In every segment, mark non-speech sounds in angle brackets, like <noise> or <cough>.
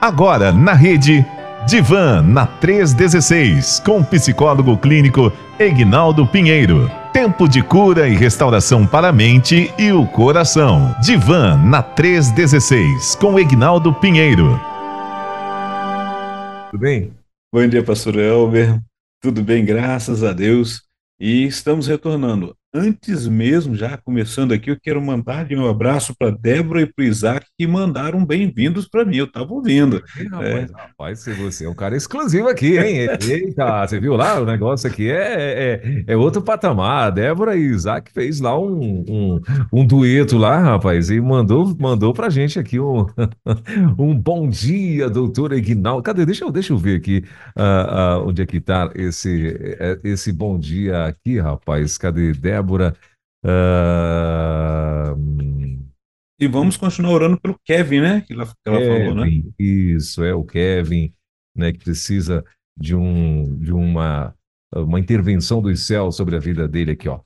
Agora na rede Divan na 316 com psicólogo clínico Egnaldo Pinheiro. Tempo de cura e restauração para a mente e o coração. Divan na 316 com Egnaldo Pinheiro. Tudo bem? Bom dia, pastor Elber. Tudo bem, graças a Deus. E estamos retornando Antes mesmo, já começando aqui, eu quero mandar um abraço para Débora e para Isaac que mandaram bem-vindos para mim. Eu estava ouvindo. rapaz, é. rapaz, você é um cara exclusivo aqui, hein? Eita, você viu lá? O negócio aqui é, é, é outro patamar. A Débora e Isaac fez lá um, um, um dueto lá, rapaz, e mandou, mandou para gente aqui um, <laughs> um bom dia, doutor Ignaldo. Cadê? Deixa eu, deixa eu ver aqui uh, uh, onde é que está esse, é, esse bom dia aqui, rapaz. Cadê Débora? Débora. Uh... E vamos continuar orando pelo Kevin, né? Que ela, que ela Kevin, falou, né? Isso, é o Kevin, né? Que precisa de, um, de uma, uma intervenção dos céus sobre a vida dele aqui, ó.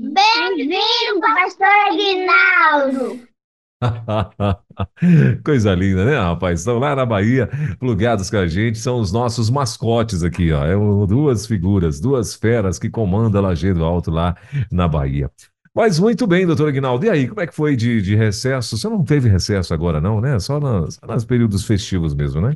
Bem-vindo, pastor Aguinaldo! <laughs> Coisa linda, né, rapaz? Estão lá na Bahia, plugados com a gente, são os nossos mascotes aqui, ó. É duas figuras, duas feras que comandam a Lajeado Alto lá na Bahia. Mas muito bem, doutor Aguinaldo. E aí, como é que foi de, de recesso? Você não teve recesso agora, não, né? Só, nas, só nos períodos festivos mesmo, né?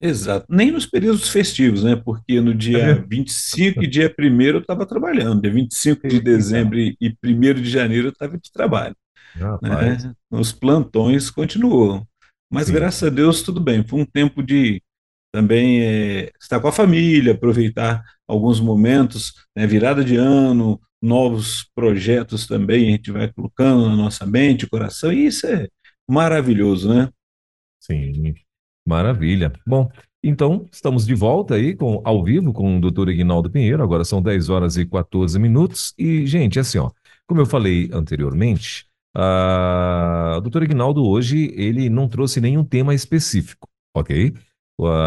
Exato. Nem nos períodos festivos, né? Porque no dia é. 25 e dia 1 eu estava trabalhando. Dia 25 de dezembro e 1 de janeiro eu estava de trabalho. Né? Os plantões continuam. Mas Sim. graças a Deus tudo bem. Foi um tempo de também é, estar com a família, aproveitar alguns momentos, né? virada de ano, novos projetos também, a gente vai colocando na nossa mente, coração, e isso é maravilhoso, né? Sim, maravilha. Bom, então estamos de volta aí com ao vivo com o doutor Ignaldo Pinheiro, agora são 10 horas e 14 minutos, e gente, assim ó, como eu falei anteriormente, Uh, o doutor Ignaldo hoje, ele não trouxe nenhum tema específico, ok?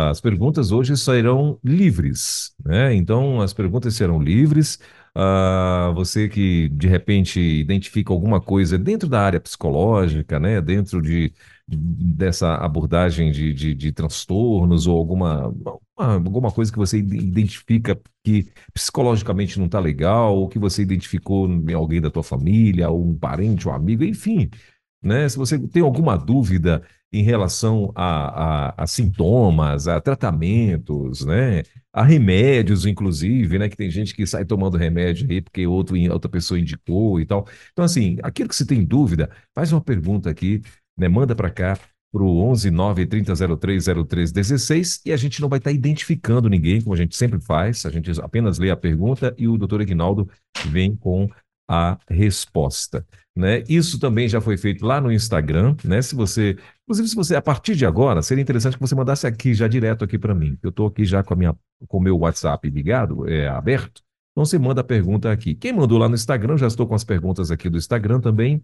As perguntas hoje serão livres, né? Então, as perguntas serão livres. Uh, você que, de repente, identifica alguma coisa dentro da área psicológica, né? Dentro de, dessa abordagem de, de, de transtornos ou alguma, alguma coisa que você identifica que psicologicamente não está legal, ou que você identificou em alguém da tua família, ou um parente, ou um amigo, enfim. Né? Se você tem alguma dúvida em relação a, a, a, sintomas, a tratamentos, né? a remédios, inclusive, né? que tem gente que sai tomando remédio aí porque outro, outra pessoa indicou e tal. Então, assim, aquilo que você tem dúvida, faz uma pergunta aqui né? Manda para cá para o 11 9 30 03 03 16 e a gente não vai estar tá identificando ninguém, como a gente sempre faz, a gente apenas lê a pergunta e o doutor Ignaldo vem com a resposta. Né? Isso também já foi feito lá no Instagram, né? Se você, inclusive, se você a partir de agora, seria interessante que você mandasse aqui já direto aqui para mim. Eu estou aqui já com a minha com o meu WhatsApp ligado, é aberto. Então você manda a pergunta aqui. Quem mandou lá no Instagram, já estou com as perguntas aqui do Instagram também.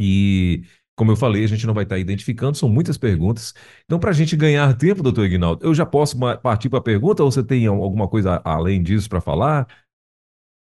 E como eu falei, a gente não vai estar identificando, são muitas perguntas. Então, para a gente ganhar tempo, doutor Ignaldo, eu já posso partir para a pergunta ou você tem alguma coisa além disso para falar?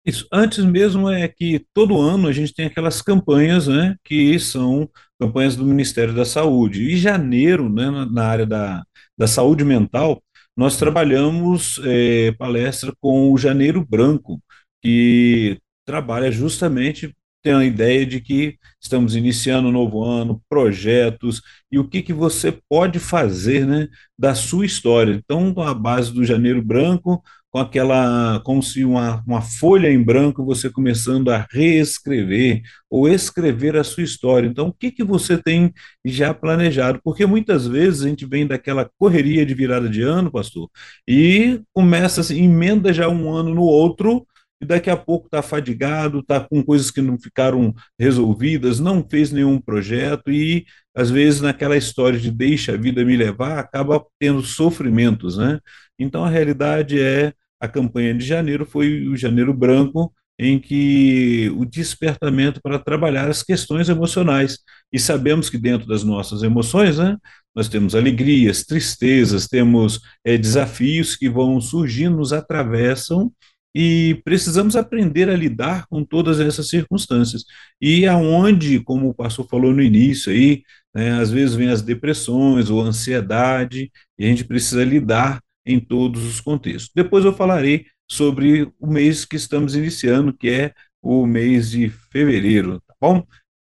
Isso. Antes mesmo é que todo ano a gente tem aquelas campanhas, né, que são campanhas do Ministério da Saúde. E janeiro, né, na área da, da saúde mental, nós trabalhamos é, palestra com o Janeiro Branco, que trabalha justamente tem a ideia de que estamos iniciando um novo ano, projetos e o que, que você pode fazer né, da sua história. Então, a base do Janeiro Branco, com aquela, como se uma, uma folha em branco, você começando a reescrever ou escrever a sua história. Então, o que, que você tem já planejado? Porque muitas vezes a gente vem daquela correria de virada de ano, pastor, e começa assim, emenda já um ano no outro e daqui a pouco está fadigado, está com coisas que não ficaram resolvidas, não fez nenhum projeto e, às vezes, naquela história de deixa a vida me levar, acaba tendo sofrimentos, né? Então, a realidade é, a campanha de janeiro foi o janeiro branco, em que o despertamento para trabalhar as questões emocionais. E sabemos que dentro das nossas emoções, né, nós temos alegrias, tristezas, temos é, desafios que vão surgindo, nos atravessam, e precisamos aprender a lidar com todas essas circunstâncias. E aonde, como o pastor falou no início aí, né, às vezes vem as depressões ou ansiedade, e a gente precisa lidar em todos os contextos. Depois eu falarei sobre o mês que estamos iniciando, que é o mês de fevereiro, tá bom?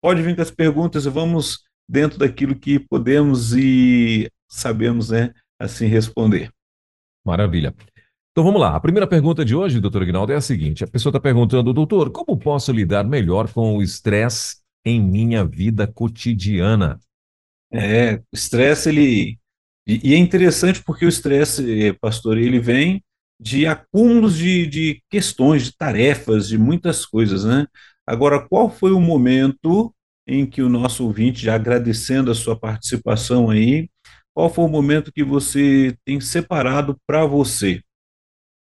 Pode vir com as perguntas, vamos dentro daquilo que podemos e sabemos, né, assim responder. Maravilha. Então vamos lá. A primeira pergunta de hoje, doutor Ignaldo, é a seguinte: a pessoa está perguntando, doutor, como posso lidar melhor com o estresse em minha vida cotidiana? É, o estresse, ele. E, e é interessante porque o estresse, eh, pastor, ele vem de acúmulos de, de questões, de tarefas, de muitas coisas, né? Agora, qual foi o momento em que o nosso ouvinte, já agradecendo a sua participação aí, qual foi o momento que você tem separado para você?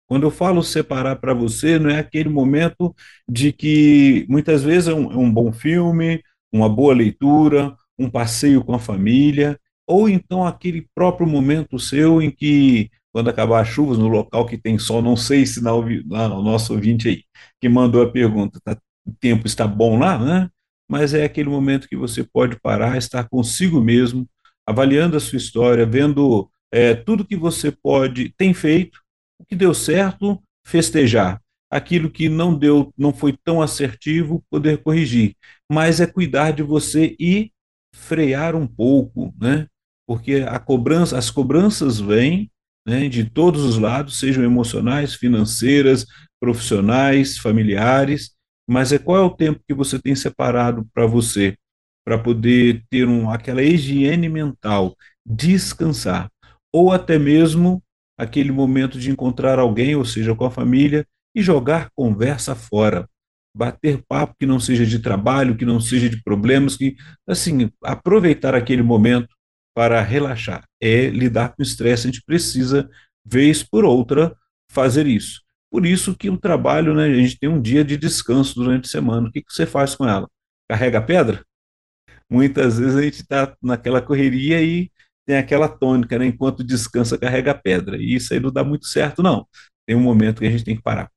Quando eu falo separar para você, não é aquele momento de que muitas vezes é um, é um bom filme, uma boa leitura, um passeio com a família, ou então aquele próprio momento seu em que, quando acabar as chuvas, no local que tem sol, não sei se na, lá no nosso ouvinte aí, que mandou a pergunta, tá, o tempo está bom lá, né? Mas é aquele momento que você pode parar, estar consigo mesmo, avaliando a sua história, vendo é, tudo que você pode, tem feito, o que deu certo, festejar. Aquilo que não deu, não foi tão assertivo, poder corrigir. Mas é cuidar de você e frear um pouco, né? Porque a cobrança, as cobranças vêm né, de todos os lados, sejam emocionais, financeiras, profissionais, familiares, mas é qual é o tempo que você tem separado para você, para poder ter um, aquela higiene mental, descansar, ou até mesmo aquele momento de encontrar alguém, ou seja, com a família, e jogar conversa fora. Bater papo que não seja de trabalho, que não seja de problemas, que, assim, aproveitar aquele momento para relaxar. É lidar com estresse, a gente precisa, vez por outra, fazer isso. Por isso que o trabalho, né, a gente tem um dia de descanso durante a semana. O que, que você faz com ela? Carrega pedra? Muitas vezes a gente está naquela correria e tem aquela tônica, né? Enquanto descansa, carrega pedra. E isso aí não dá muito certo, não. Tem um momento que a gente tem que parar.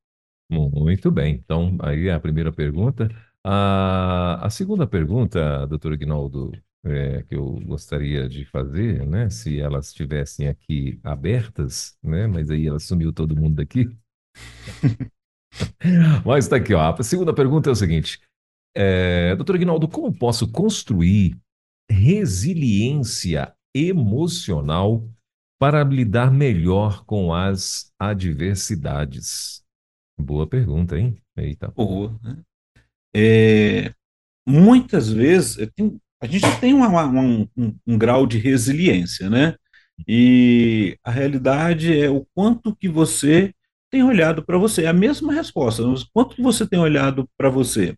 Muito bem. Então, aí é a primeira pergunta. A, a segunda pergunta, doutor Ignaldo, é, que eu gostaria de fazer, né? Se elas estivessem aqui abertas, né? Mas aí ela sumiu todo mundo daqui. <laughs> Mas está aqui, ó. A segunda pergunta é o seguinte: é, doutor Ignaldo, como posso construir resiliência emocional para lidar melhor com as adversidades? Boa pergunta, hein? Eita. Boa. Né? É, muitas vezes tem, a gente tem uma, uma, um, um, um grau de resiliência, né? E a realidade é o quanto que você tem olhado para você. É a mesma resposta. Quanto que você tem olhado para você?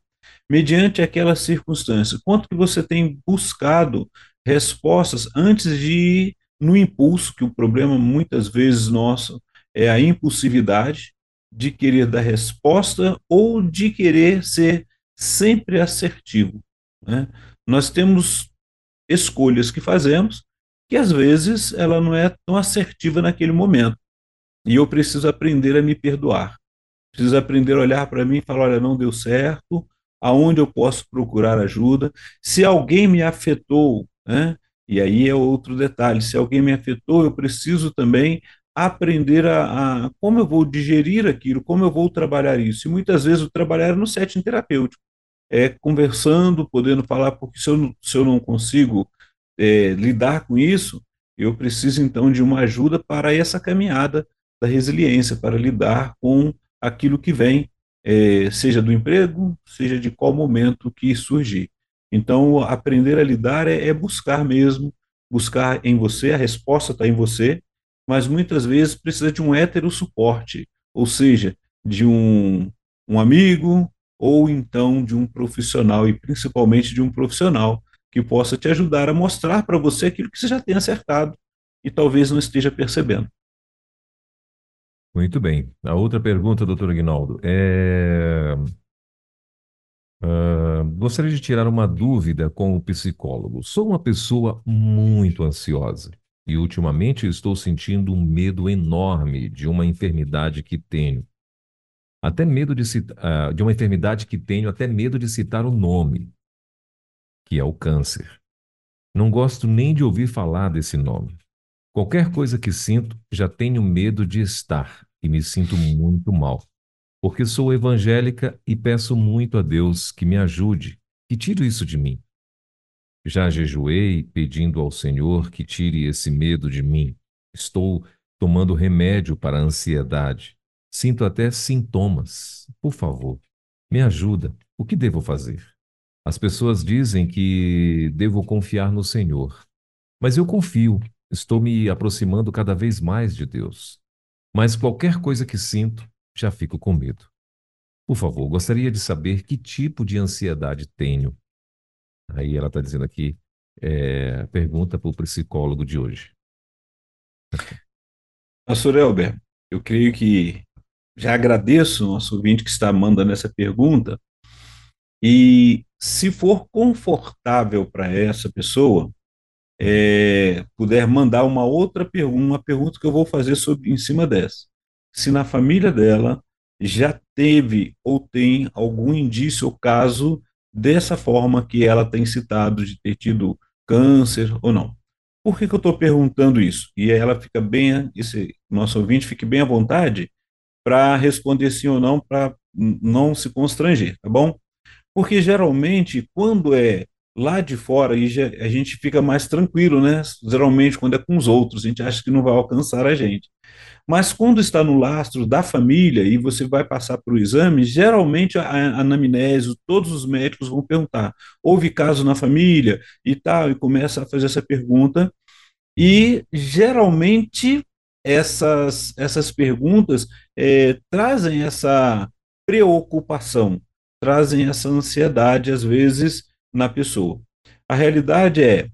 Mediante aquela circunstância. Quanto que você tem buscado respostas antes de ir no impulso, que o problema muitas vezes nosso é a impulsividade de querer dar resposta ou de querer ser sempre assertivo. Né? Nós temos escolhas que fazemos que às vezes ela não é tão assertiva naquele momento. E eu preciso aprender a me perdoar. Preciso aprender a olhar para mim e falar: olha, não deu certo, aonde eu posso procurar ajuda. Se alguém me afetou né? E aí é outro detalhe: se alguém me afetou, eu preciso também aprender a, a, como eu vou digerir aquilo, como eu vou trabalhar isso. E muitas vezes o trabalhar é no setting terapêutico, é conversando, podendo falar, porque se eu, se eu não consigo é, lidar com isso, eu preciso então de uma ajuda para essa caminhada da resiliência, para lidar com aquilo que vem, é, seja do emprego, seja de qual momento que surgir. Então, aprender a lidar é, é buscar mesmo, buscar em você, a resposta está em você, mas muitas vezes precisa de um hétero suporte, ou seja, de um, um amigo ou então de um profissional, e principalmente de um profissional que possa te ajudar a mostrar para você aquilo que você já tem acertado e talvez não esteja percebendo. Muito bem. A outra pergunta, doutor Aguinaldo, é Uh, gostaria de tirar uma dúvida com o psicólogo. Sou uma pessoa muito ansiosa e ultimamente estou sentindo um medo enorme de uma enfermidade que tenho. até medo de, citar, uh, de uma enfermidade que tenho, até medo de citar o nome, que é o câncer. Não gosto nem de ouvir falar desse nome. Qualquer coisa que sinto, já tenho medo de estar e me sinto muito mal. Porque sou evangélica e peço muito a Deus que me ajude, que tire isso de mim. Já jejuei pedindo ao Senhor que tire esse medo de mim. Estou tomando remédio para a ansiedade. Sinto até sintomas. Por favor, me ajuda. O que devo fazer? As pessoas dizem que devo confiar no Senhor. Mas eu confio. Estou me aproximando cada vez mais de Deus. Mas qualquer coisa que sinto, já fico com medo. Por favor, gostaria de saber que tipo de ansiedade tenho Aí ela está dizendo aqui, é, pergunta para o psicólogo de hoje. <laughs> Pastor Elber, eu creio que já agradeço o nosso ouvinte que está mandando essa pergunta. E se for confortável para essa pessoa, é, puder mandar uma outra pergunta, uma pergunta que eu vou fazer sobre, em cima dessa. Se na família dela já teve ou tem algum indício ou caso dessa forma que ela tem citado de ter tido câncer ou não. Por que, que eu estou perguntando isso? E ela fica bem, esse nosso ouvinte fique bem à vontade para responder sim ou não, para não se constranger, tá bom? Porque geralmente, quando é lá de fora, aí a gente fica mais tranquilo, né? Geralmente, quando é com os outros, a gente acha que não vai alcançar a gente. Mas quando está no lastro da família e você vai passar para o exame, geralmente a, a anamnese, todos os médicos vão perguntar: houve caso na família e tal, e começa a fazer essa pergunta. E geralmente essas, essas perguntas é, trazem essa preocupação, trazem essa ansiedade, às vezes, na pessoa. A realidade é,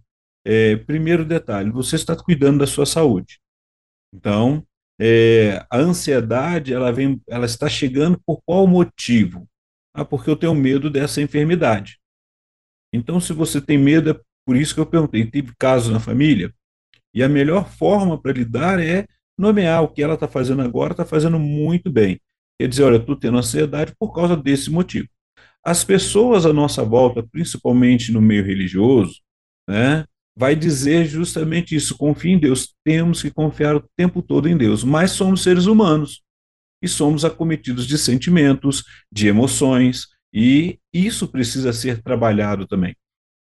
é primeiro detalhe, você está cuidando da sua saúde. Então, é, a ansiedade, ela vem, ela está chegando por qual motivo? Ah, porque eu tenho medo dessa enfermidade. Então, se você tem medo, é por isso que eu perguntei, teve caso na família? E a melhor forma para lidar é nomear o que ela está fazendo agora, está fazendo muito bem. Quer dizer, olha, eu estou tendo ansiedade por causa desse motivo. As pessoas à nossa volta, principalmente no meio religioso, né, vai dizer justamente isso: confie em Deus. Temos que confiar o tempo todo em Deus, mas somos seres humanos e somos acometidos de sentimentos, de emoções, e isso precisa ser trabalhado também.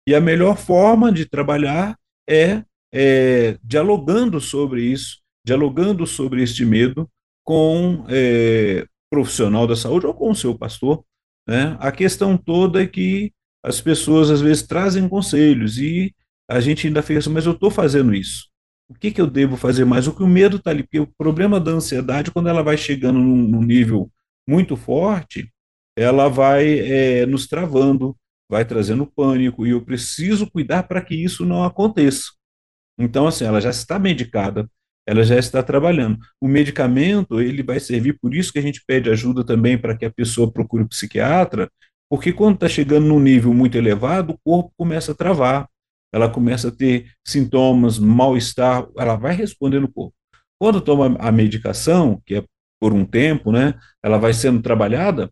E a melhor forma de trabalhar é, é dialogando sobre isso, dialogando sobre este medo com é, profissional da saúde ou com o seu pastor. Né? A questão toda é que as pessoas às vezes trazem conselhos e a gente ainda fica assim, mas eu estou fazendo isso. O que, que eu devo fazer mais? O que o medo está ali, porque o problema da ansiedade, quando ela vai chegando num, num nível muito forte, ela vai é, nos travando, vai trazendo pânico, e eu preciso cuidar para que isso não aconteça. Então, assim, ela já está medicada, ela já está trabalhando. O medicamento, ele vai servir, por isso que a gente pede ajuda também para que a pessoa procure o psiquiatra, porque quando está chegando num nível muito elevado, o corpo começa a travar, ela começa a ter sintomas, mal-estar, ela vai responder no corpo. Quando toma a medicação, que é por um tempo, né, ela vai sendo trabalhada,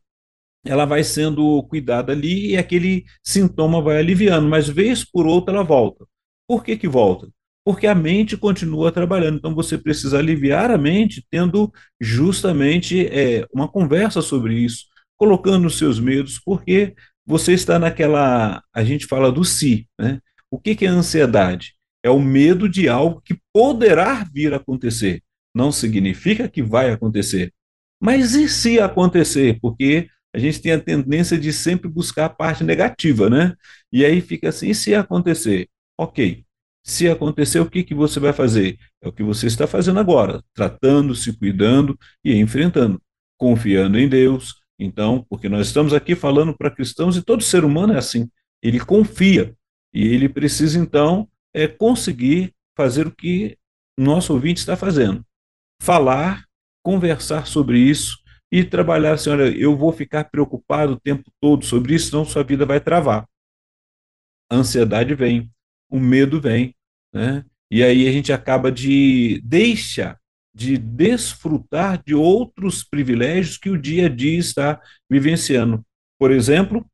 ela vai sendo cuidada ali e aquele sintoma vai aliviando, mas vez por outra ela volta. Por que que volta? Porque a mente continua trabalhando, então você precisa aliviar a mente tendo justamente é, uma conversa sobre isso, colocando os seus medos, porque você está naquela, a gente fala do si, né? O que, que é ansiedade? É o medo de algo que poderá vir a acontecer. Não significa que vai acontecer. Mas e se acontecer? Porque a gente tem a tendência de sempre buscar a parte negativa, né? E aí fica assim, e se acontecer? Ok. Se acontecer, o que, que você vai fazer? É o que você está fazendo agora, tratando, se cuidando e enfrentando, confiando em Deus. Então, porque nós estamos aqui falando para cristãos e todo ser humano é assim. Ele confia, e ele precisa, então, é, conseguir fazer o que nosso ouvinte está fazendo: falar, conversar sobre isso e trabalhar assim: olha, eu vou ficar preocupado o tempo todo sobre isso, senão sua vida vai travar. A ansiedade vem, o medo vem, né? E aí a gente acaba de deixa de desfrutar de outros privilégios que o dia a dia está vivenciando. Por exemplo,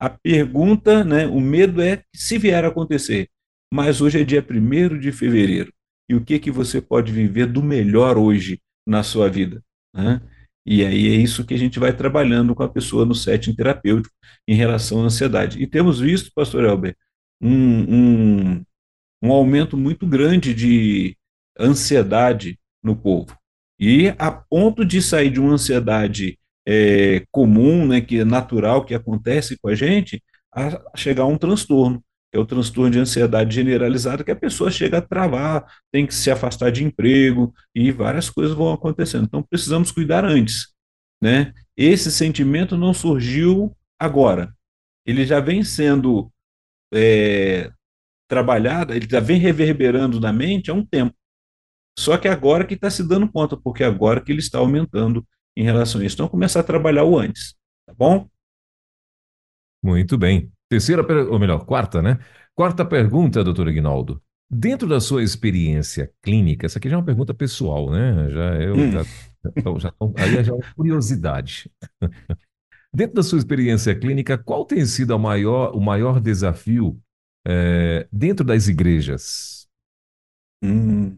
a pergunta, né, o medo é se vier a acontecer, mas hoje é dia 1 de fevereiro, e o que, que você pode viver do melhor hoje na sua vida? Né? E aí é isso que a gente vai trabalhando com a pessoa no setting terapêutico em relação à ansiedade. E temos visto, pastor Elber, um, um, um aumento muito grande de ansiedade no povo. E a ponto de sair de uma ansiedade é, comum, né, que é natural, que acontece com a gente, a chegar a um transtorno, que é o transtorno de ansiedade generalizada, que a pessoa chega a travar, tem que se afastar de emprego e várias coisas vão acontecendo. Então precisamos cuidar antes, né? Esse sentimento não surgiu agora, ele já vem sendo é, trabalhado, ele já vem reverberando na mente há um tempo. Só que agora que está se dando conta, porque agora que ele está aumentando em relação a isso. Então, começar a trabalhar o antes, tá bom? Muito bem. Terceira, ou melhor, quarta, né? Quarta pergunta, doutor Ignaldo. Dentro da sua experiência clínica, essa aqui já é uma pergunta pessoal, né? Já eu hum. já, então, já, aí já é uma curiosidade. <laughs> Dentro da sua experiência clínica, qual tem sido maior, o maior desafio é, dentro das igrejas? Hum,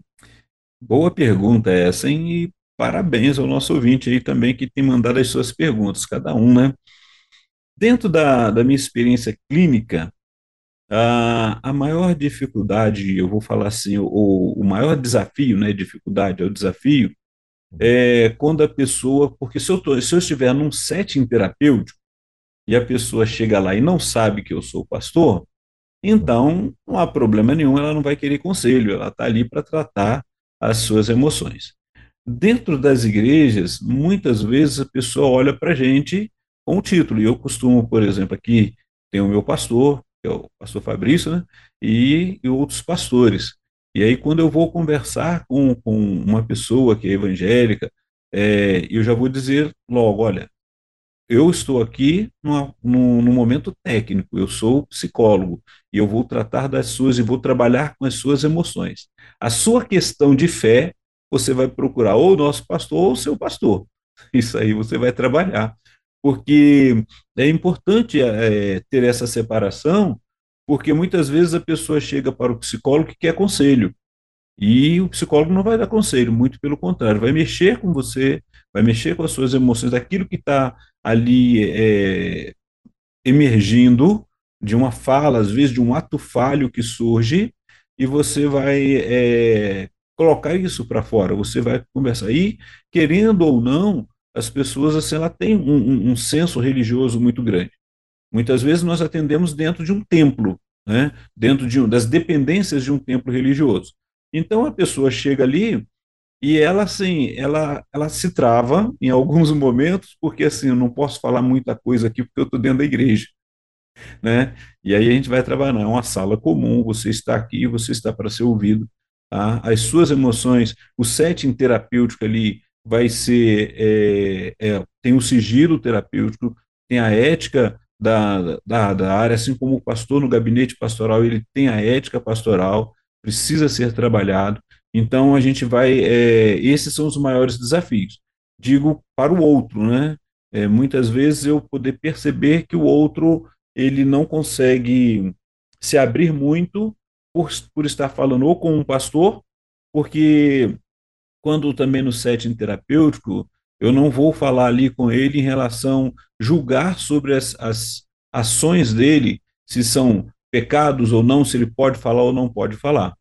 boa pergunta essa, hein? E parabéns ao nosso ouvinte aí também que tem mandado as suas perguntas, cada um, né? Dentro da, da minha experiência clínica, a, a maior dificuldade, eu vou falar assim, o, o maior desafio, né? Dificuldade é o desafio, é quando a pessoa, porque se eu, tô, se eu estiver num setting terapêutico e a pessoa chega lá e não sabe que eu sou pastor, então não há problema nenhum, ela não vai querer conselho, ela está ali para tratar as suas emoções. Dentro das igrejas, muitas vezes a pessoa olha para a gente com o título, e eu costumo, por exemplo, aqui tem o meu pastor, que é o pastor Fabrício, né, e, e outros pastores. E aí, quando eu vou conversar com, com uma pessoa que é evangélica, é, eu já vou dizer logo: olha, eu estou aqui no, no, no, momento técnico, eu sou psicólogo e eu vou tratar das suas e vou trabalhar com as suas emoções. A sua questão de fé você vai procurar ou o nosso pastor ou o seu pastor. Isso aí você vai trabalhar. Porque é importante é, ter essa separação, porque muitas vezes a pessoa chega para o psicólogo que quer conselho. E o psicólogo não vai dar conselho, muito pelo contrário, vai mexer com você, vai mexer com as suas emoções, daquilo que está ali é, emergindo de uma fala, às vezes de um ato falho que surge, e você vai é, colocar isso para fora, você vai conversar. E, querendo ou não, as pessoas assim, ela têm um, um, um senso religioso muito grande. Muitas vezes nós atendemos dentro de um templo, né? dentro de um, das dependências de um templo religioso. Então a pessoa chega ali e ela assim, ela, ela se trava em alguns <laughs> momentos, porque assim, eu não posso falar muita coisa aqui porque eu estou dentro da igreja. Né? E aí a gente vai trabalhar, é uma sala comum, você está aqui, você está para ser ouvido, Tá? As suas emoções, o setting terapêutico ali vai ser, é, é, tem o sigilo terapêutico, tem a ética da, da, da área, assim como o pastor no gabinete pastoral, ele tem a ética pastoral, precisa ser trabalhado. Então a gente vai, é, esses são os maiores desafios. Digo para o outro, né? É, muitas vezes eu poder perceber que o outro ele não consegue se abrir muito por, por estar falando ou com um pastor, porque quando também no setting terapêutico, eu não vou falar ali com ele em relação julgar sobre as, as ações dele, se são pecados ou não, se ele pode falar ou não pode falar.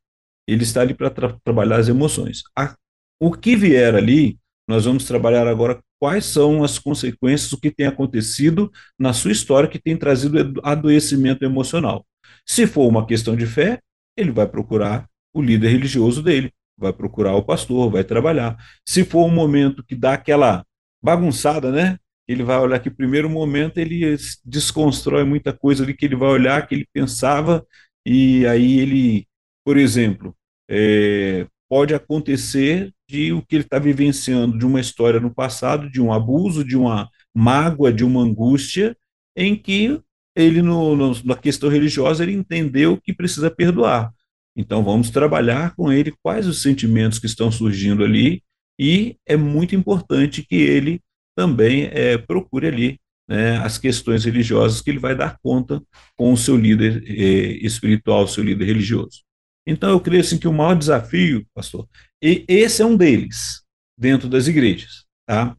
Ele está ali para tra trabalhar as emoções. A, o que vier ali, nós vamos trabalhar agora quais são as consequências, o que tem acontecido na sua história que tem trazido adoecimento emocional. Se for uma questão de fé, ele vai procurar o líder religioso dele, vai procurar o pastor, vai trabalhar. Se for um momento que dá aquela bagunçada, né? Ele vai olhar que primeiro momento ele desconstrói muita coisa ali que ele vai olhar, que ele pensava, e aí ele, por exemplo, é, pode acontecer de o que ele está vivenciando de uma história no passado, de um abuso, de uma mágoa, de uma angústia, em que ele no, no, na questão religiosa ele entendeu que precisa perdoar. Então vamos trabalhar com ele quais os sentimentos que estão surgindo ali e é muito importante que ele também é, procure ali né, as questões religiosas que ele vai dar conta com o seu líder eh, espiritual, seu líder religioso. Então, eu creio assim, que o maior desafio, pastor, e esse é um deles, dentro das igrejas. Tá?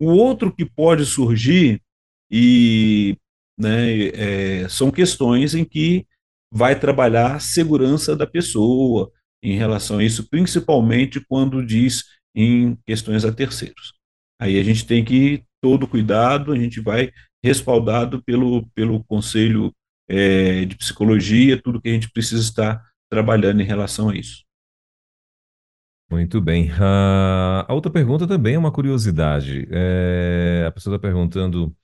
O outro que pode surgir, e né, é, são questões em que vai trabalhar a segurança da pessoa em relação a isso, principalmente quando diz em questões a terceiros. Aí a gente tem que todo cuidado, a gente vai respaldado pelo, pelo Conselho é, de Psicologia, tudo que a gente precisa estar trabalhando em relação a isso. Muito bem. Uh, a outra pergunta também é uma curiosidade. É, a pessoa está perguntando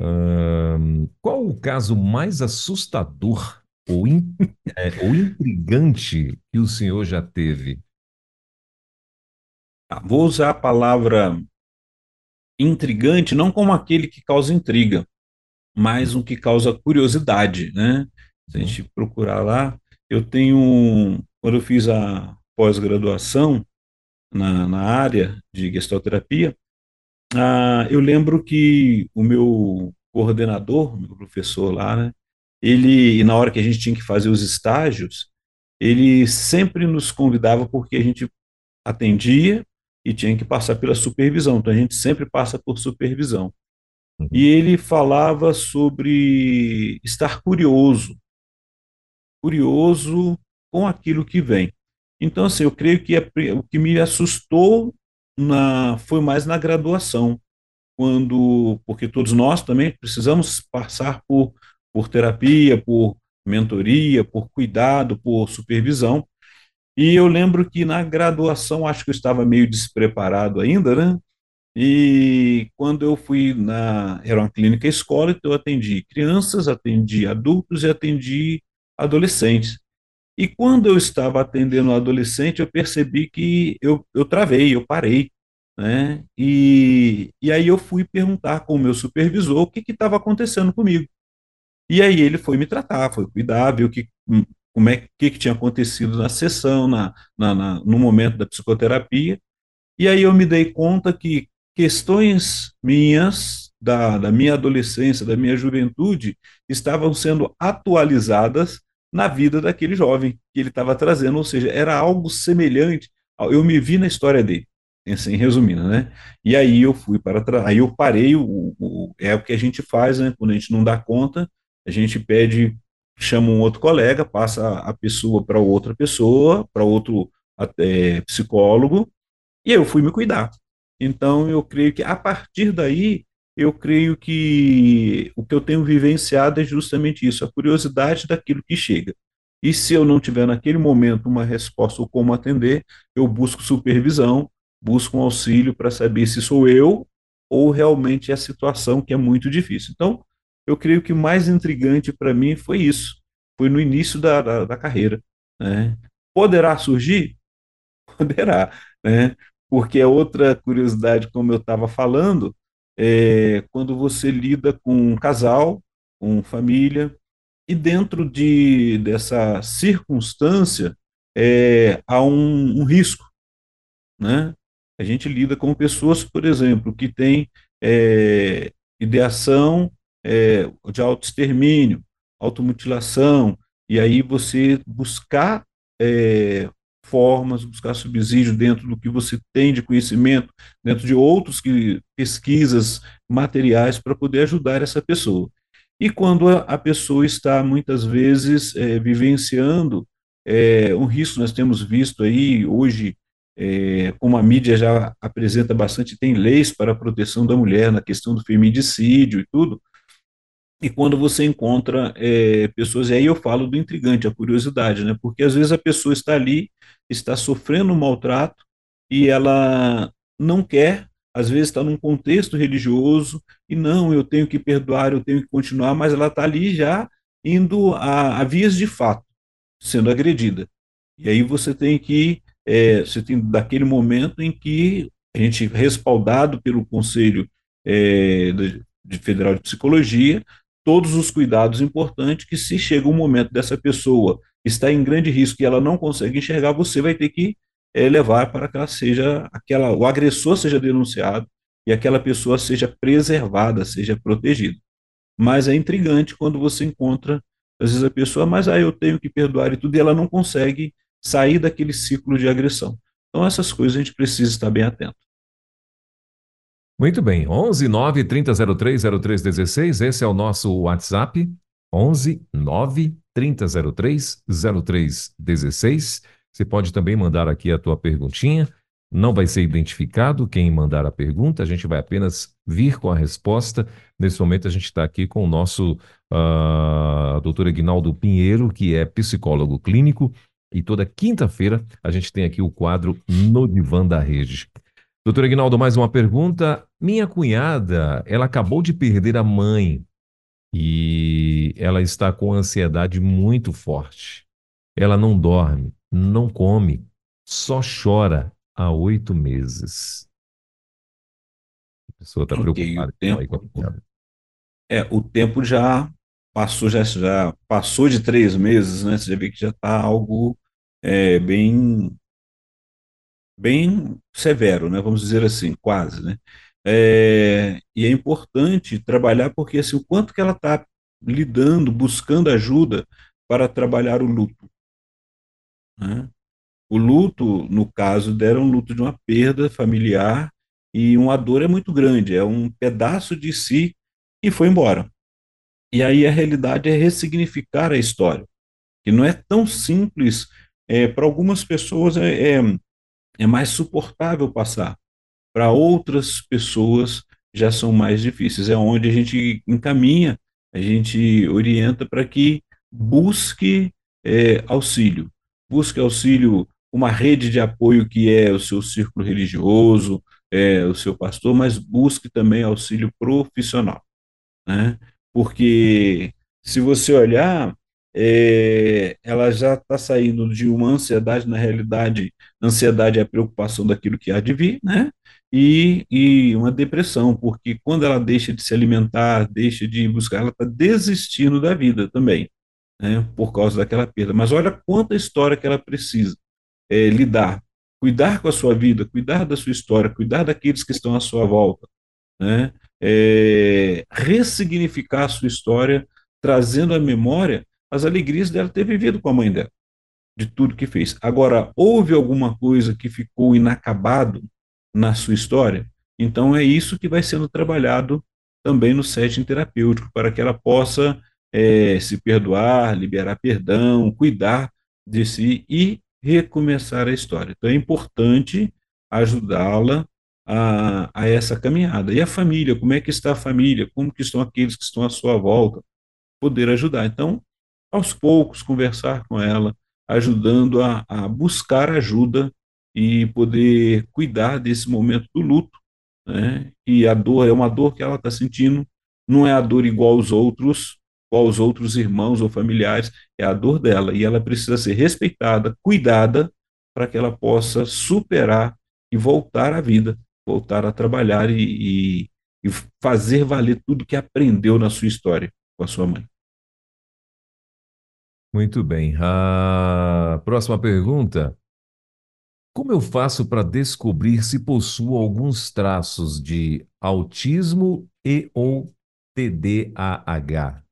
uh, qual o caso mais assustador ou, in, <laughs> é, ou intrigante que o senhor já teve? Ah, vou usar a palavra intrigante, não como aquele que causa intriga, mas um que causa curiosidade, né? Se a gente procurar lá, eu tenho, quando eu fiz a pós-graduação na, na área de gestalterapia, ah, eu lembro que o meu coordenador, meu professor lá, né, ele, na hora que a gente tinha que fazer os estágios, ele sempre nos convidava porque a gente atendia e tinha que passar pela supervisão. Então a gente sempre passa por supervisão. Uhum. E ele falava sobre estar curioso, curioso com aquilo que vem. Então, assim, eu creio que é, o que me assustou na, foi mais na graduação, quando, porque todos nós também precisamos passar por, por terapia, por mentoria, por cuidado, por supervisão, e eu lembro que na graduação, acho que eu estava meio despreparado ainda, né? E quando eu fui na. Era uma clínica escola, então eu atendi crianças, atendi adultos e atendi adolescentes. E quando eu estava atendendo um adolescente, eu percebi que eu, eu travei, eu parei. Né? E, e aí eu fui perguntar com o meu supervisor o que estava acontecendo comigo. E aí ele foi me tratar, foi cuidar, viu que como é que, que tinha acontecido na sessão, na, na, na, no momento da psicoterapia. E aí eu me dei conta que questões minhas, da, da minha adolescência, da minha juventude, estavam sendo atualizadas na vida daquele jovem que ele estava trazendo, ou seja, era algo semelhante. Eu me vi na história dele, assim, resumindo, né? E aí eu fui para trás, aí eu parei, o, o, é o que a gente faz, né? Quando a gente não dá conta, a gente pede chama um outro colega, passa a pessoa para outra pessoa, para outro psicólogo, e eu fui me cuidar. Então, eu creio que a partir daí, eu creio que o que eu tenho vivenciado é justamente isso, a curiosidade daquilo que chega. E se eu não tiver naquele momento uma resposta ou como atender, eu busco supervisão, busco um auxílio para saber se sou eu ou realmente é a situação que é muito difícil. Então, eu creio que mais intrigante para mim foi isso, foi no início da, da, da carreira. Né? Poderá surgir? <laughs> Poderá, né? porque é outra curiosidade, como eu estava falando, é, quando você lida com um casal, com família, e dentro de, dessa circunstância é, há um, um risco, né? A gente lida com pessoas, por exemplo, que têm é, ideação é, de autoextermínio, automutilação, e aí você buscar é, formas, buscar subsídio dentro do que você tem de conhecimento, dentro de outros que, pesquisas, materiais para poder ajudar essa pessoa. E quando a, a pessoa está muitas vezes é, vivenciando é, um risco, nós temos visto aí hoje, é, como a mídia já apresenta bastante, tem leis para a proteção da mulher na questão do feminicídio e tudo, e quando você encontra é, pessoas, e aí eu falo do intrigante, a curiosidade, né? Porque às vezes a pessoa está ali, está sofrendo um maltrato e ela não quer, às vezes está num contexto religioso e não, eu tenho que perdoar, eu tenho que continuar, mas ela está ali já indo a, a, vias de fato, sendo agredida. E aí você tem que, é, você tem daquele momento em que a gente, respaldado pelo Conselho é, de, de Federal de Psicologia, todos os cuidados importantes que se chega um momento dessa pessoa está em grande risco e ela não consegue enxergar, você vai ter que é levar para que ela seja, aquela, o agressor seja denunciado e aquela pessoa seja preservada, seja protegida. Mas é intrigante quando você encontra, às vezes, a pessoa, mas aí ah, eu tenho que perdoar e tudo, e ela não consegue sair daquele ciclo de agressão. Então, essas coisas a gente precisa estar bem atento. Muito bem, 11 9 3003 0316, esse é o nosso WhatsApp, 11 9 3003 0316. Você pode também mandar aqui a tua perguntinha. Não vai ser identificado quem mandar a pergunta, a gente vai apenas vir com a resposta. Nesse momento, a gente está aqui com o nosso uh, doutor Ignaldo Pinheiro, que é psicólogo clínico, e toda quinta-feira a gente tem aqui o quadro No Divã da Rede. Doutor Ignaldo, mais uma pergunta. Minha cunhada, ela acabou de perder a mãe e ela está com ansiedade muito forte. Ela não dorme, não come, só chora há oito meses. A pessoa está okay, preocupada. tempo, é, o tempo já passou, já, já passou de três meses, né? Você já vê que já está algo é, bem bem severo, né? Vamos dizer assim, quase, né? É, e é importante trabalhar porque assim, o quanto que ela está lidando, buscando ajuda para trabalhar o luto. Né? O luto, no caso dela, é um luto de uma perda familiar e uma dor é muito grande, é um pedaço de si e foi embora. E aí a realidade é ressignificar a história, que não é tão simples. É, para algumas pessoas é, é, é mais suportável passar, para outras pessoas já são mais difíceis. É onde a gente encaminha, a gente orienta para que busque é, auxílio, busque auxílio, uma rede de apoio que é o seu círculo religioso, é, o seu pastor, mas busque também auxílio profissional, né? Porque se você olhar, é, ela já está saindo de uma ansiedade, na realidade, ansiedade é a preocupação daquilo que há de vir, né? E, e uma depressão, porque quando ela deixa de se alimentar, deixa de buscar, ela está desistindo da vida também, né? Por causa daquela perda. Mas olha quanta história que ela precisa é, lidar, cuidar com a sua vida, cuidar da sua história, cuidar daqueles que estão à sua volta, né? É, ressignificar a sua história, trazendo à memória as alegrias dela ter vivido com a mãe dela, de tudo que fez. Agora, houve alguma coisa que ficou inacabado na sua história? Então, é isso que vai sendo trabalhado também no setting terapêutico, para que ela possa é, se perdoar, liberar perdão, cuidar de si e recomeçar a história. Então, é importante ajudá-la a, a, essa caminhada. E a família, como é que está a família? Como que estão aqueles que estão à sua volta? Poder ajudar. Então, aos poucos, conversar com ela, ajudando a, a buscar ajuda e poder cuidar desse momento do luto, né? E a dor é uma dor que ela está sentindo, não é a dor igual aos outros, igual aos outros irmãos ou familiares, é a dor dela e ela precisa ser respeitada, cuidada, para que ela possa superar e voltar à vida, voltar a trabalhar e, e, e fazer valer tudo que aprendeu na sua história com a sua mãe. Muito bem. A próxima pergunta. Como eu faço para descobrir se possuo alguns traços de autismo e ou TDAH?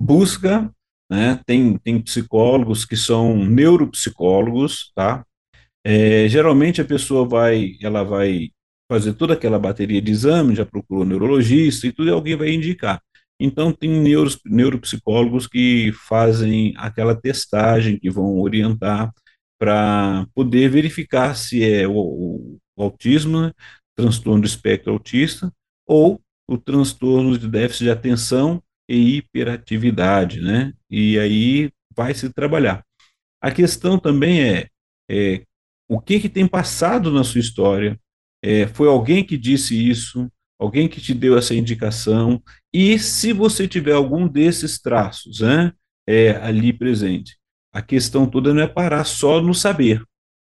Busca, né? Tem, tem psicólogos que são neuropsicólogos, tá? É, geralmente a pessoa vai, ela vai fazer toda aquela bateria de exames, já procurou neurologista e tudo, e alguém vai indicar. Então, tem neuros, neuropsicólogos que fazem aquela testagem, que vão orientar para poder verificar se é o, o, o autismo, né, transtorno do espectro autista, ou o transtorno de déficit de atenção e hiperatividade, né? E aí vai se trabalhar. A questão também é, é o que, que tem passado na sua história, é, foi alguém que disse isso, alguém que te deu essa indicação, e se você tiver algum desses traços né, é, ali presente, a questão toda não é parar só no saber,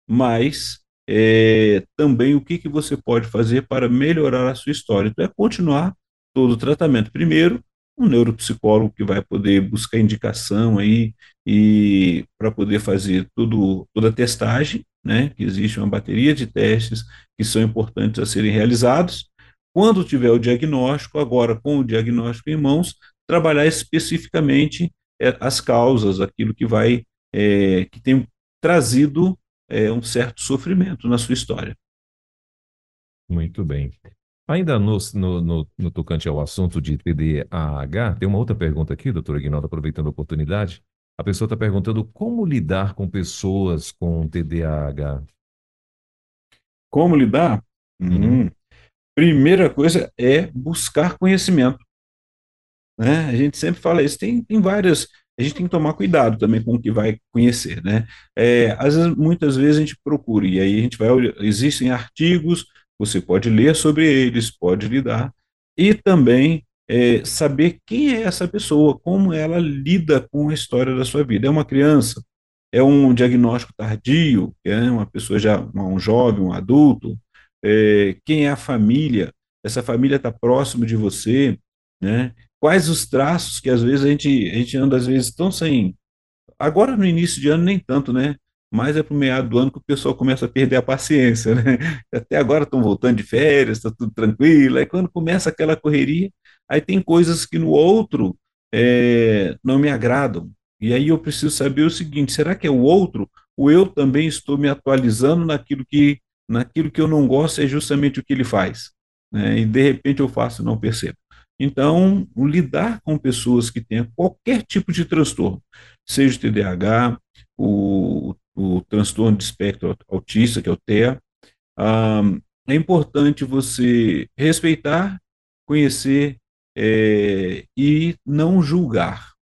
mas é, também o que, que você pode fazer para melhorar a sua história. Então, é continuar todo o tratamento. Primeiro, um neuropsicólogo que vai poder buscar indicação aí e para poder fazer tudo, toda a testagem, né, que existe uma bateria de testes que são importantes a serem realizados. Quando tiver o diagnóstico, agora com o diagnóstico em mãos, trabalhar especificamente é, as causas, aquilo que vai, é, que tem trazido é, um certo sofrimento na sua história. Muito bem. Ainda no, no, no, no, tocante ao assunto de TDAH, tem uma outra pergunta aqui, doutor Aguinaldo, aproveitando a oportunidade. A pessoa está perguntando como lidar com pessoas com TDAH. Como lidar? Uhum. Hum. Primeira coisa é buscar conhecimento. Né? A gente sempre fala isso, tem, tem várias. A gente tem que tomar cuidado também com o que vai conhecer, né? É, às vezes, muitas vezes a gente procura, e aí a gente vai existem artigos, você pode ler sobre eles, pode lidar, e também é, saber quem é essa pessoa, como ela lida com a história da sua vida. É uma criança? É um diagnóstico tardio? É uma pessoa já, um jovem, um adulto? É, quem é a família? Essa família está próximo de você, né? Quais os traços que às vezes a gente, a gente anda às vezes tão sem. Agora no início de ano nem tanto, né? mas é para o meado do ano que o pessoal começa a perder a paciência, <laughs> né? Até agora estão voltando de férias, está tudo tranquilo, aí quando começa aquela correria, aí tem coisas que no outro é, não me agradam, e aí eu preciso saber o seguinte, será que é o outro, ou eu também estou me atualizando naquilo que, naquilo que eu não gosto, é justamente o que ele faz, né? e de repente eu faço e não percebo. Então, lidar com pessoas que tenham qualquer tipo de transtorno, seja o TDAH, o o transtorno de espectro autista, que é o TEA, é importante você respeitar, conhecer é, e não julgar.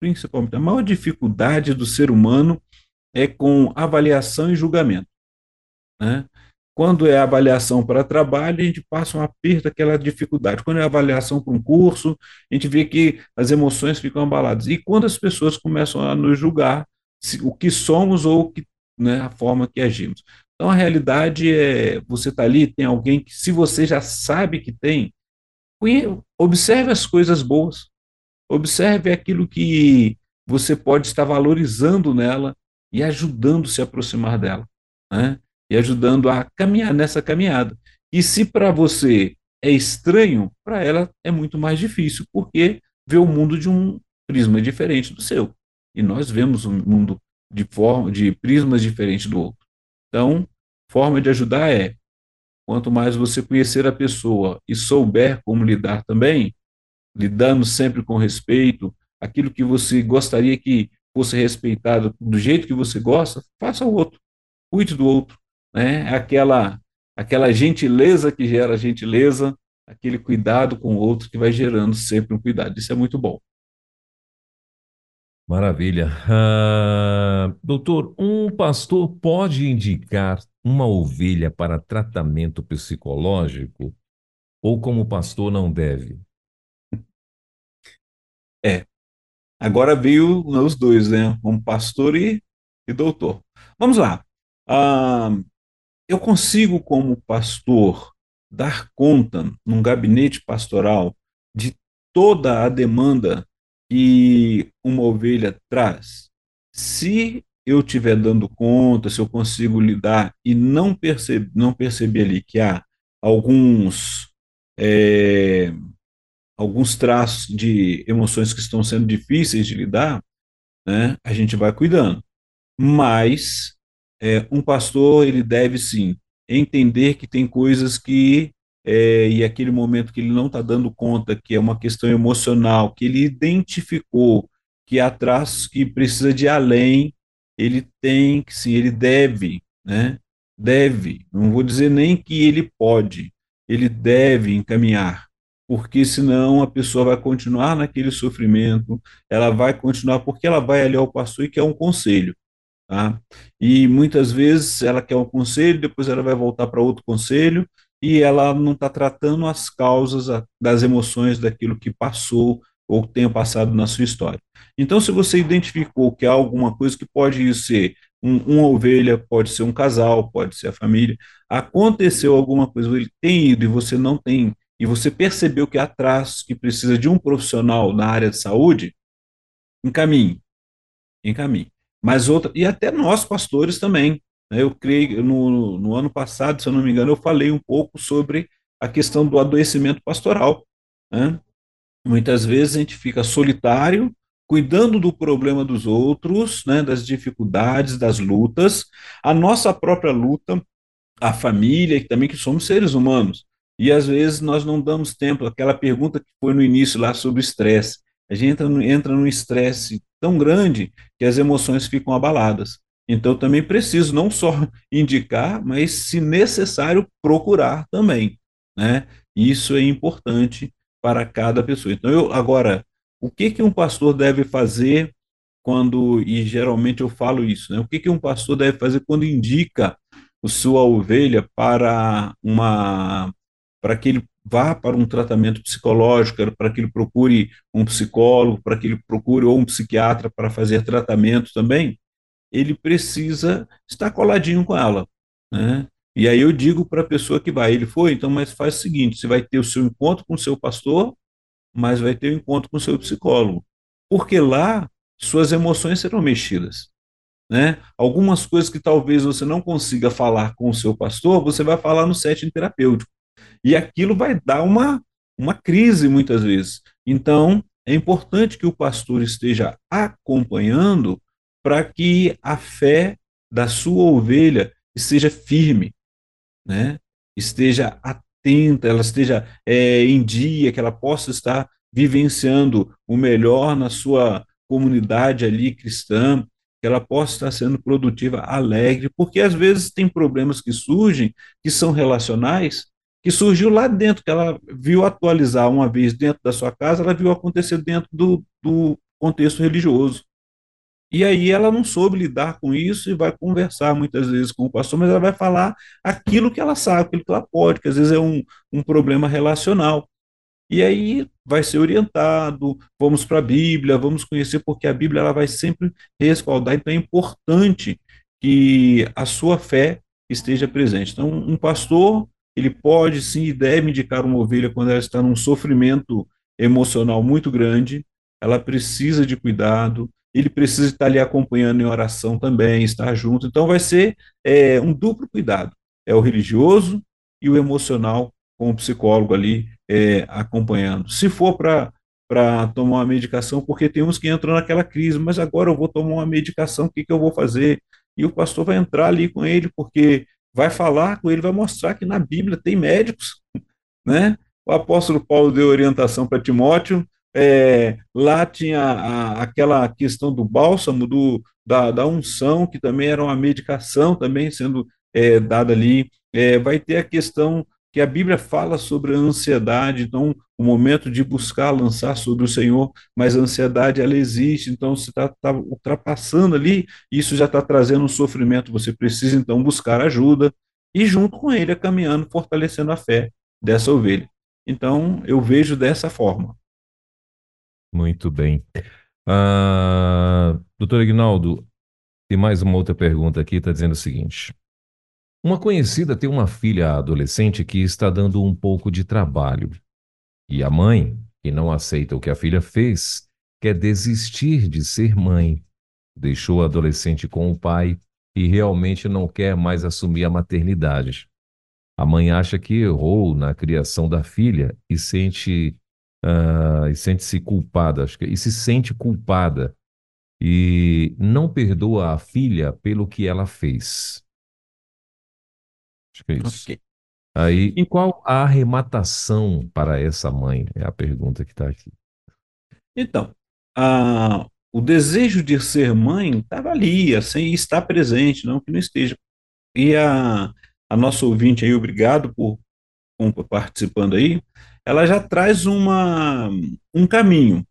Principalmente, a maior dificuldade do ser humano é com avaliação e julgamento. Né? Quando é avaliação para trabalho, a gente passa um aperto, aquela dificuldade. Quando é avaliação para um curso, a gente vê que as emoções ficam abaladas. E quando as pessoas começam a nos julgar, o que somos ou que, né, a forma que agimos. Então, a realidade é, você está ali, tem alguém que, se você já sabe que tem, observe as coisas boas, observe aquilo que você pode estar valorizando nela e ajudando se a aproximar dela, né? E ajudando a caminhar nessa caminhada. E se para você é estranho, para ela é muito mais difícil, porque vê o mundo de um prisma diferente do seu e nós vemos o mundo de forma de prismas diferentes do outro. Então, forma de ajudar é quanto mais você conhecer a pessoa e souber como lidar também, lidando sempre com respeito, aquilo que você gostaria que fosse respeitado do jeito que você gosta, faça o outro, cuide do outro, né? Aquela aquela gentileza que gera gentileza, aquele cuidado com o outro que vai gerando sempre um cuidado. Isso é muito bom. Maravilha. Ah, doutor, um pastor pode indicar uma ovelha para tratamento psicológico ou como pastor não deve? É. Agora veio os dois, né? Como pastor e, e doutor. Vamos lá. Ah, eu consigo, como pastor, dar conta num gabinete pastoral de toda a demanda que uma ovelha traz, se eu estiver dando conta, se eu consigo lidar e não perceber, não perceber ali que há alguns é, alguns traços de emoções que estão sendo difíceis de lidar, né, a gente vai cuidando. Mas é, um pastor ele deve sim entender que tem coisas que é, e aquele momento que ele não está dando conta que é uma questão emocional, que ele identificou que traços que precisa de além, ele tem que sim, ele deve, né? Deve, não vou dizer nem que ele pode, ele deve encaminhar, porque senão a pessoa vai continuar naquele sofrimento, ela vai continuar, porque ela vai ali ao pastor e quer um conselho. Tá? E muitas vezes ela quer um conselho, depois ela vai voltar para outro conselho, e ela não está tratando as causas das emoções daquilo que passou ou tenha passado na sua história. Então, se você identificou que há alguma coisa que pode ser um, uma ovelha, pode ser um casal, pode ser a família, aconteceu alguma coisa, ele tem ido e você não tem e você percebeu que há traços que precisa de um profissional na área de saúde, encaminhe, encaminhe. Mas outra, e até nós pastores também. Né? Eu creio, no, no ano passado, se eu não me engano, eu falei um pouco sobre a questão do adoecimento pastoral. Né? Muitas vezes a gente fica solitário, cuidando do problema dos outros, né, das dificuldades, das lutas, a nossa própria luta, a família, e também que somos seres humanos. E às vezes nós não damos tempo, aquela pergunta que foi no início lá sobre o estresse. A gente entra, entra num estresse tão grande que as emoções ficam abaladas. Então também preciso não só <laughs> indicar, mas se necessário procurar também, né? Isso é importante para cada pessoa. Então eu agora, o que que um pastor deve fazer quando e geralmente eu falo isso, né? O que que um pastor deve fazer quando indica a sua ovelha para uma para que ele vá para um tratamento psicológico, para que ele procure um psicólogo, para que ele procure ou um psiquiatra para fazer tratamento também, ele precisa estar coladinho com ela, né? E aí eu digo para a pessoa que vai, ele foi, então, mas faz o seguinte, você vai ter o seu encontro com o seu pastor, mas vai ter o encontro com o seu psicólogo, porque lá suas emoções serão mexidas, né? Algumas coisas que talvez você não consiga falar com o seu pastor, você vai falar no setting terapêutico. E aquilo vai dar uma, uma crise muitas vezes. Então, é importante que o pastor esteja acompanhando para que a fé da sua ovelha esteja firme, né? esteja atenta, ela esteja é, em dia, que ela possa estar vivenciando o melhor na sua comunidade ali cristã, que ela possa estar sendo produtiva, alegre, porque às vezes tem problemas que surgem que são relacionais que surgiu lá dentro, que ela viu atualizar uma vez dentro da sua casa, ela viu acontecer dentro do, do contexto religioso. E aí ela não soube lidar com isso e vai conversar muitas vezes com o pastor, mas ela vai falar aquilo que ela sabe, aquilo que ela pode, que às vezes é um, um problema relacional. E aí vai ser orientado, vamos para a Bíblia, vamos conhecer, porque a Bíblia ela vai sempre respaldar, então é importante que a sua fé esteja presente. Então, um pastor ele pode sim e deve indicar uma ovelha quando ela está num sofrimento emocional muito grande, ela precisa de cuidado, ele precisa estar ali acompanhando em oração também, estar junto. Então vai ser é, um duplo cuidado. É o religioso e o emocional com o psicólogo ali é, acompanhando. Se for para para tomar uma medicação, porque tem uns que entram naquela crise, mas agora eu vou tomar uma medicação, o que, que eu vou fazer? E o pastor vai entrar ali com ele, porque vai falar com ele, vai mostrar que na Bíblia tem médicos, <laughs> né? O apóstolo Paulo deu orientação para Timóteo, é, lá tinha a, aquela questão do bálsamo, do, da, da, unção, que também era uma medicação também sendo é, dada ali. É, vai ter a questão que a Bíblia fala sobre a ansiedade, então o momento de buscar lançar sobre o Senhor, mas a ansiedade ela existe, então você está tá ultrapassando ali, isso já está trazendo um sofrimento, você precisa então buscar ajuda e junto com ele caminhando, fortalecendo a fé dessa ovelha. Então eu vejo dessa forma. Muito bem. Uh, doutor Ignaldo, tem mais uma outra pergunta aqui, está dizendo o seguinte. Uma conhecida tem uma filha adolescente que está dando um pouco de trabalho. E a mãe, que não aceita o que a filha fez, quer desistir de ser mãe. Deixou a adolescente com o pai e realmente não quer mais assumir a maternidade. A mãe acha que errou na criação da filha e sente uh, e sente-se culpada, acho que, e se sente culpada e não perdoa a filha pelo que ela fez. Acho que é isso. Okay. Aí, e qual a arrematação para essa mãe? É a pergunta que está aqui. Então, a, o desejo de ser mãe estava ali, assim, está presente, não que não esteja. E a, a nossa ouvinte aí, obrigado por, por participando aí, ela já traz uma, um caminho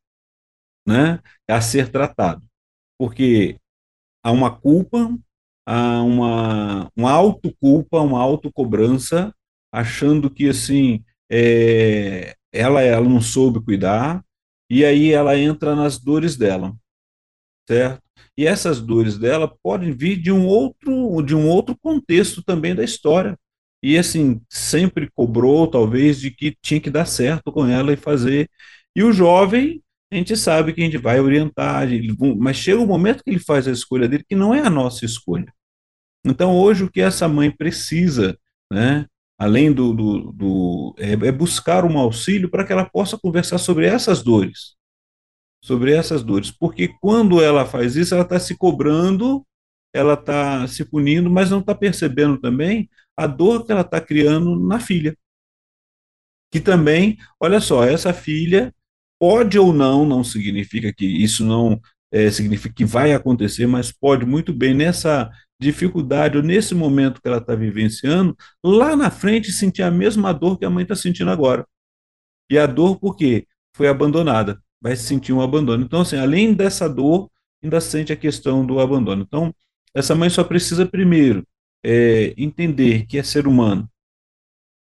né, a ser tratado. Porque há uma culpa, a uma, uma autoculpa, uma autocobrança, achando que assim é, ela, ela não soube cuidar, e aí ela entra nas dores dela, certo? E essas dores dela podem vir de um outro, de um outro contexto também da história. e assim, sempre cobrou, talvez, de que tinha que dar certo com ela e fazer. E o jovem, a gente sabe que a gente vai orientar, mas chega o momento que ele faz a escolha dele, que não é a nossa escolha. Então, hoje, o que essa mãe precisa, né, além do, do, do é, é buscar um auxílio para que ela possa conversar sobre essas dores, sobre essas dores, porque quando ela faz isso, ela está se cobrando, ela está se punindo, mas não está percebendo também a dor que ela está criando na filha. Que também, olha só, essa filha pode ou não, não significa que isso não é, significa que vai acontecer, mas pode muito bem nessa dificuldade ou nesse momento que ela está vivenciando, lá na frente sentir a mesma dor que a mãe está sentindo agora. E a dor por quê? Foi abandonada, vai sentir um abandono. Então, assim, além dessa dor, ainda sente a questão do abandono. Então, essa mãe só precisa primeiro é, entender que é ser humano,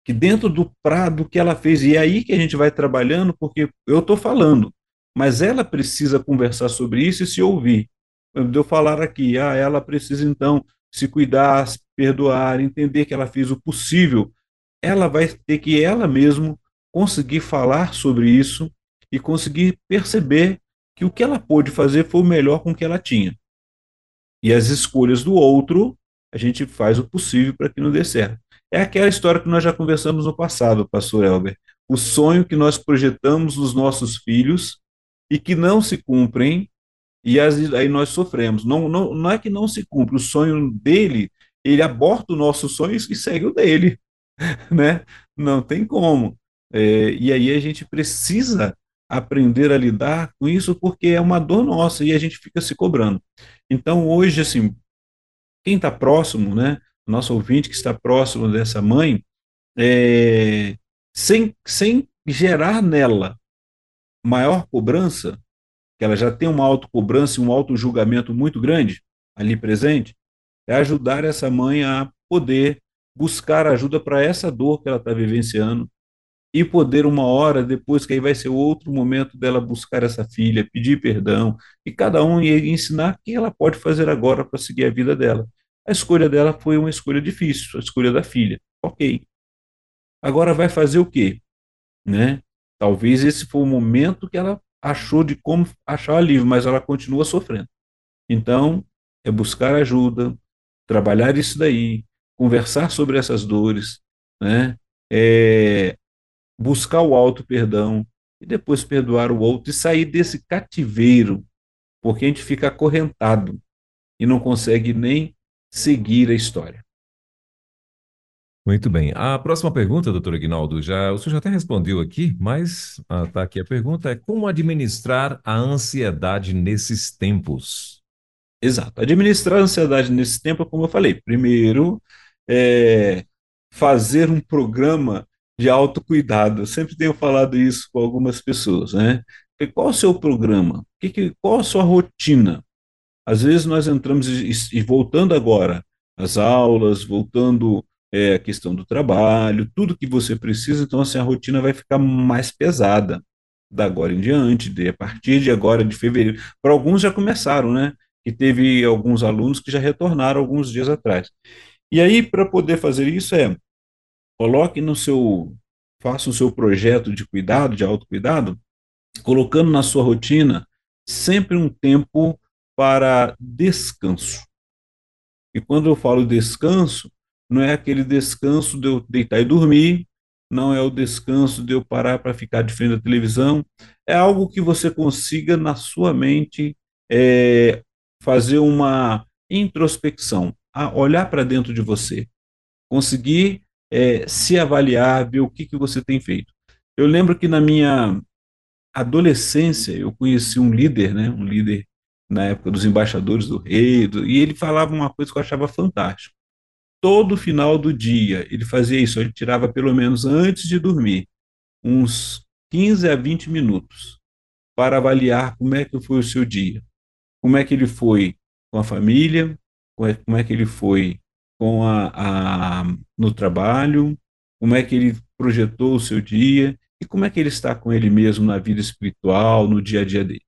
que dentro do prado que ela fez, e é aí que a gente vai trabalhando, porque eu estou falando, mas ela precisa conversar sobre isso e se ouvir de eu falar aqui, ah, ela precisa então se cuidar, se perdoar, entender que ela fez o possível, ela vai ter que ela mesmo conseguir falar sobre isso e conseguir perceber que o que ela pôde fazer foi o melhor com o que ela tinha. E as escolhas do outro, a gente faz o possível para que não dê certo. É aquela história que nós já conversamos no passado, pastor Elber. O sonho que nós projetamos nos nossos filhos e que não se cumprem e aí nós sofremos. Não, não, não é que não se cumpre o sonho dele, ele aborta o nosso sonho e segue o dele, <laughs> né? Não tem como. É, e aí a gente precisa aprender a lidar com isso porque é uma dor nossa e a gente fica se cobrando. Então hoje, assim, quem está próximo, né? Nosso ouvinte que está próximo dessa mãe, é, sem, sem gerar nela maior cobrança, que ela já tem uma autocobrança e um auto-julgamento muito grande ali presente, é ajudar essa mãe a poder buscar ajuda para essa dor que ela está vivenciando e poder uma hora depois, que aí vai ser outro momento dela buscar essa filha, pedir perdão e cada um ensinar o que ela pode fazer agora para seguir a vida dela. A escolha dela foi uma escolha difícil, a escolha da filha. Ok. Agora vai fazer o quê? Né? Talvez esse foi o momento que ela achou de como achar alívio, mas ela continua sofrendo. Então, é buscar ajuda, trabalhar isso daí, conversar sobre essas dores, né? É buscar o auto perdão e depois perdoar o outro e sair desse cativeiro, porque a gente fica acorrentado e não consegue nem seguir a história. Muito bem. A próxima pergunta, doutor Ignaldo, já, o senhor já até respondeu aqui, mas está ah, aqui a pergunta, é como administrar a ansiedade nesses tempos? Exato. Administrar a ansiedade nesse tempo, como eu falei, primeiro, é fazer um programa de autocuidado. Eu sempre tenho falado isso com algumas pessoas, né? Qual o seu programa? qual a sua rotina? Às vezes nós entramos e, e voltando agora às aulas, voltando é, a questão do trabalho, tudo que você precisa, então assim, a rotina vai ficar mais pesada da agora em diante, de, a partir de agora de fevereiro. Para alguns já começaram, né? E teve alguns alunos que já retornaram alguns dias atrás. E aí, para poder fazer isso, é coloque no seu, faça o seu projeto de cuidado, de autocuidado, colocando na sua rotina sempre um tempo para descanso. E quando eu falo descanso, não é aquele descanso de eu deitar e dormir, não é o descanso de eu parar para ficar de frente da televisão, é algo que você consiga na sua mente é, fazer uma introspecção, olhar para dentro de você, conseguir é, se avaliar, ver o que, que você tem feito. Eu lembro que na minha adolescência eu conheci um líder, né, um líder na época dos embaixadores do rei, do, e ele falava uma coisa que eu achava fantástico todo final do dia. Ele fazia isso, ele tirava pelo menos antes de dormir, uns 15 a 20 minutos, para avaliar como é que foi o seu dia. Como é que ele foi com a família, como é que ele foi com a, a no trabalho, como é que ele projetou o seu dia e como é que ele está com ele mesmo na vida espiritual, no dia a dia dele.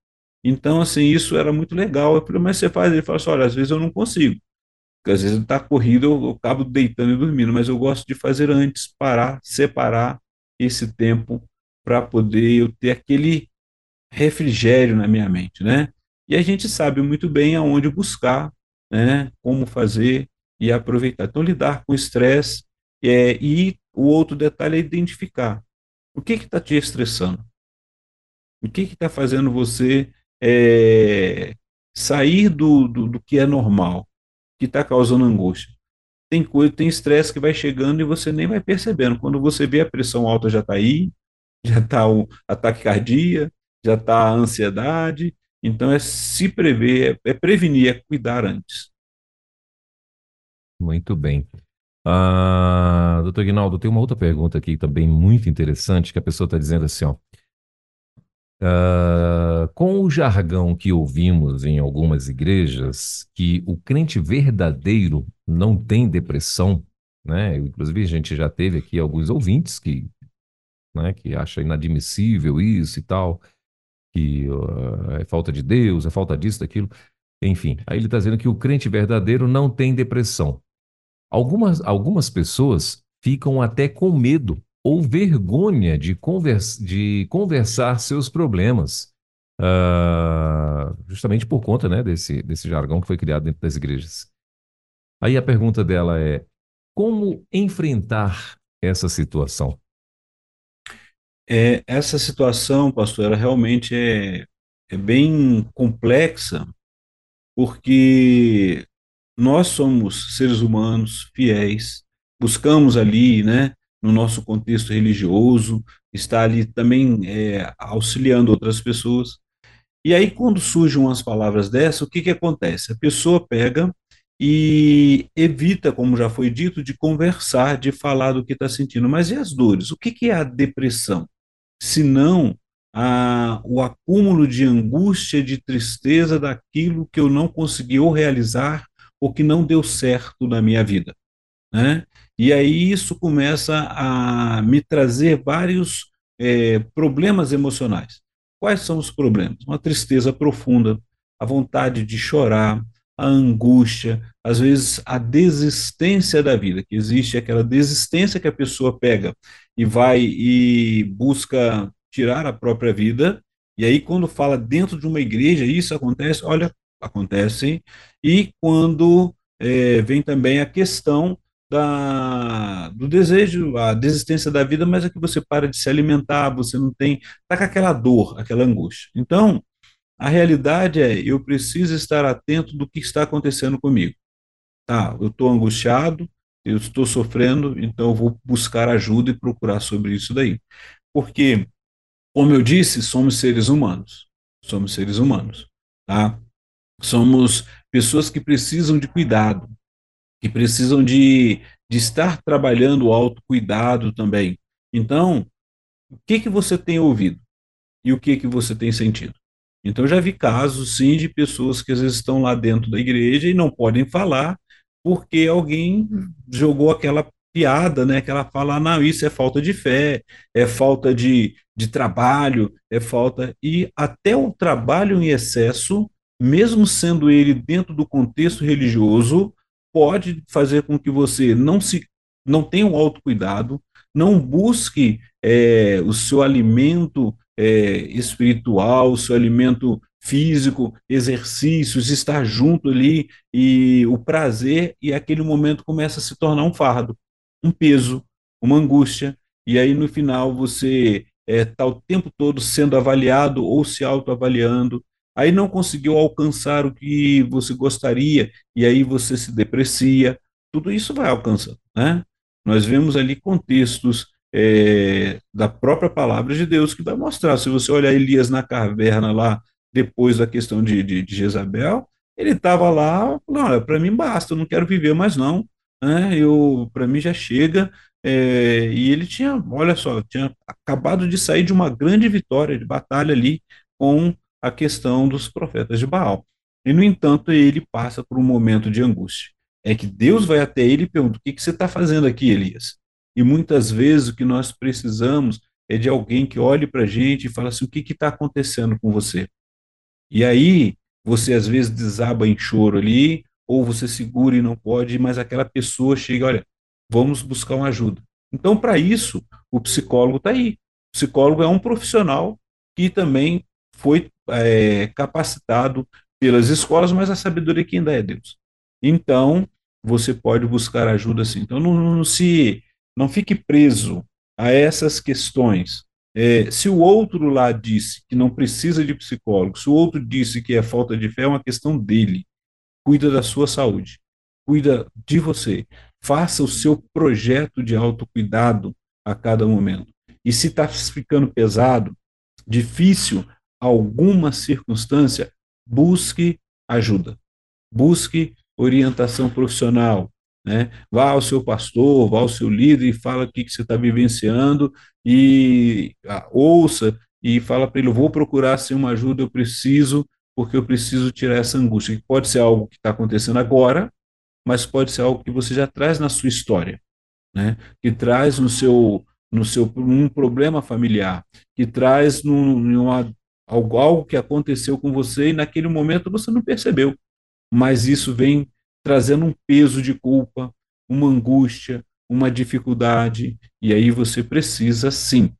Então, assim, isso era muito legal. Mas você faz? Ele falou assim, olha, às vezes eu não consigo. Às vezes está corrido, eu, eu acabo deitando e dormindo, mas eu gosto de fazer antes, parar, separar esse tempo para poder eu ter aquele refrigério na minha mente, né? E a gente sabe muito bem aonde buscar, né? Como fazer e aproveitar. Então, lidar com o estresse é, e o outro detalhe é identificar o que está te estressando, o que está fazendo você é, sair do, do, do, que é normal, que está causando angústia. Tem coisa, tem estresse que vai chegando e você nem vai percebendo. Quando você vê a pressão alta já está aí, já está o ataque cardíaco, já está a ansiedade. Então é se prever, é, é prevenir, é cuidar antes. Muito bem. Ah, doutor Guinaldo, tem uma outra pergunta aqui também muito interessante, que a pessoa está dizendo assim, ó. Uh, com o jargão que ouvimos em algumas igrejas, que o crente verdadeiro não tem depressão, né? Inclusive, a gente já teve aqui alguns ouvintes que, né, que acham inadmissível isso e tal, que uh, é falta de Deus, é falta disso, daquilo. Enfim, aí ele está dizendo que o crente verdadeiro não tem depressão. Algumas, algumas pessoas ficam até com medo ou vergonha de, de conversar seus problemas, uh, justamente por conta né, desse, desse jargão que foi criado dentro das igrejas. Aí a pergunta dela é: como enfrentar essa situação? É, essa situação, pastor, ela realmente é, é bem complexa, porque nós somos seres humanos fiéis, buscamos ali, né, no nosso contexto religioso, está ali também é, auxiliando outras pessoas. E aí, quando surgem umas palavras dessas, o que, que acontece? A pessoa pega e evita, como já foi dito, de conversar, de falar do que está sentindo. Mas e as dores? O que, que é a depressão? Se não a, o acúmulo de angústia, de tristeza daquilo que eu não consegui ou realizar ou que não deu certo na minha vida. Né? E aí isso começa a me trazer vários é, problemas emocionais. Quais são os problemas? Uma tristeza profunda, a vontade de chorar, a angústia, às vezes a desistência da vida, que existe aquela desistência que a pessoa pega e vai e busca tirar a própria vida. E aí, quando fala dentro de uma igreja, isso acontece, olha, acontece. E quando é, vem também a questão da, do desejo, a desistência da vida, mas é que você para de se alimentar, você não tem, está com aquela dor, aquela angústia. Então, a realidade é, eu preciso estar atento do que está acontecendo comigo. Tá, eu estou angustiado, eu estou sofrendo, então eu vou buscar ajuda e procurar sobre isso daí. Porque, como eu disse, somos seres humanos. Somos seres humanos, tá? Somos pessoas que precisam de cuidado, que precisam de, de estar trabalhando o autocuidado também. Então, o que, que você tem ouvido e o que, que você tem sentido? Então, já vi casos, sim, de pessoas que às vezes estão lá dentro da igreja e não podem falar porque alguém jogou aquela piada, né? Que ela fala, não, isso é falta de fé, é falta de, de trabalho, é falta. E até o trabalho em excesso, mesmo sendo ele dentro do contexto religioso, pode fazer com que você não se não tenha um autocuidado, não busque é, o seu alimento é, espiritual, o seu alimento físico, exercícios, estar junto ali e o prazer, e aquele momento começa a se tornar um fardo, um peso, uma angústia, e aí no final você está é, tá o tempo todo sendo avaliado ou se autoavaliando, aí não conseguiu alcançar o que você gostaria, e aí você se deprecia, tudo isso vai alcançando, né? Nós vemos ali contextos é, da própria palavra de Deus que vai mostrar. Se você olhar Elias na caverna lá, depois da questão de, de, de Jezabel, ele estava lá, não, para mim basta, eu não quero viver mais não, né? Para mim já chega. É, e ele tinha, olha só, tinha acabado de sair de uma grande vitória de batalha ali com a questão dos profetas de Baal. E, no entanto, ele passa por um momento de angústia. É que Deus vai até ele e pergunta: o que, que você está fazendo aqui, Elias? E muitas vezes o que nós precisamos é de alguém que olhe para a gente e fale assim: o que está acontecendo com você? E aí, você às vezes desaba em choro ali, ou você segura e não pode, mas aquela pessoa chega, olha, vamos buscar uma ajuda. Então, para isso, o psicólogo está aí. O psicólogo é um profissional que também foi é, capacitado pelas escolas, mas a sabedoria que ainda é Deus. Então, você pode buscar ajuda sim. Então, não, não se não fique preso a essas questões. É, se o outro lá disse que não precisa de psicólogo, se o outro disse que é falta de fé, é uma questão dele. Cuida da sua saúde, cuida de você. Faça o seu projeto de autocuidado a cada momento. E se está ficando pesado, difícil, alguma circunstância, busque ajuda. Busque orientação profissional. Né? Vá ao seu pastor, vá ao seu líder e fala o que, que você está vivenciando e ah, ouça e fala para ele: vou procurar ser uma ajuda, eu preciso, porque eu preciso tirar essa angústia. Que pode ser algo que está acontecendo agora, mas pode ser algo que você já traz na sua história, né? que traz no seu, no seu um problema familiar, que traz num, numa, algo, algo que aconteceu com você e naquele momento você não percebeu, mas isso vem trazendo um peso de culpa, uma angústia, uma dificuldade, e aí você precisa sim,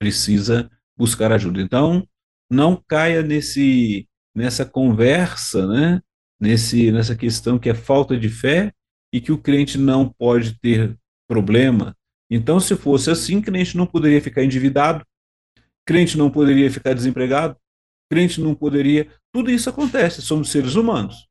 precisa buscar ajuda. Então, não caia nesse nessa conversa, né? Nesse nessa questão que é falta de fé e que o crente não pode ter problema. Então, se fosse assim, crente não poderia ficar endividado, crente não poderia ficar desempregado, crente não poderia. Tudo isso acontece, somos seres humanos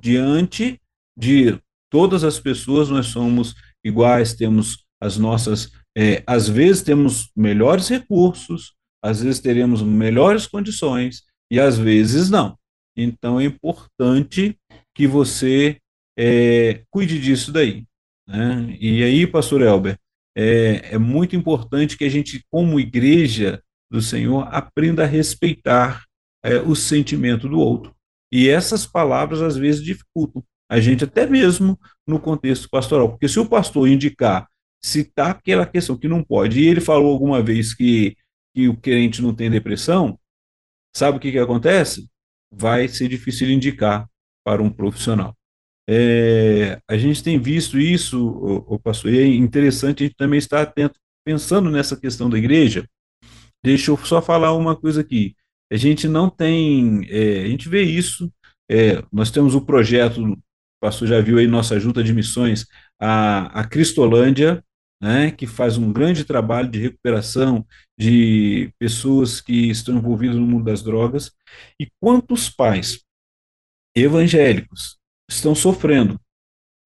diante de todas as pessoas, nós somos iguais, temos as nossas. É, às vezes temos melhores recursos, às vezes teremos melhores condições, e às vezes não. Então é importante que você é, cuide disso daí. Né? E aí, pastor Elber, é, é muito importante que a gente, como igreja do Senhor, aprenda a respeitar é, o sentimento do outro. E essas palavras às vezes dificultam a gente, até mesmo no contexto pastoral. Porque se o pastor indicar, citar aquela questão que não pode, e ele falou alguma vez que, que o crente não tem depressão, sabe o que, que acontece? Vai ser difícil indicar para um profissional. É, a gente tem visto isso, o, o pastor, e é interessante a gente também estar atento, pensando nessa questão da igreja. Deixa eu só falar uma coisa aqui. A gente não tem, é, a gente vê isso, é, nós temos o projeto, o pastor já viu aí nossa junta de missões, a, a Cristolândia, né, que faz um grande trabalho de recuperação de pessoas que estão envolvidas no mundo das drogas, e quantos pais evangélicos estão sofrendo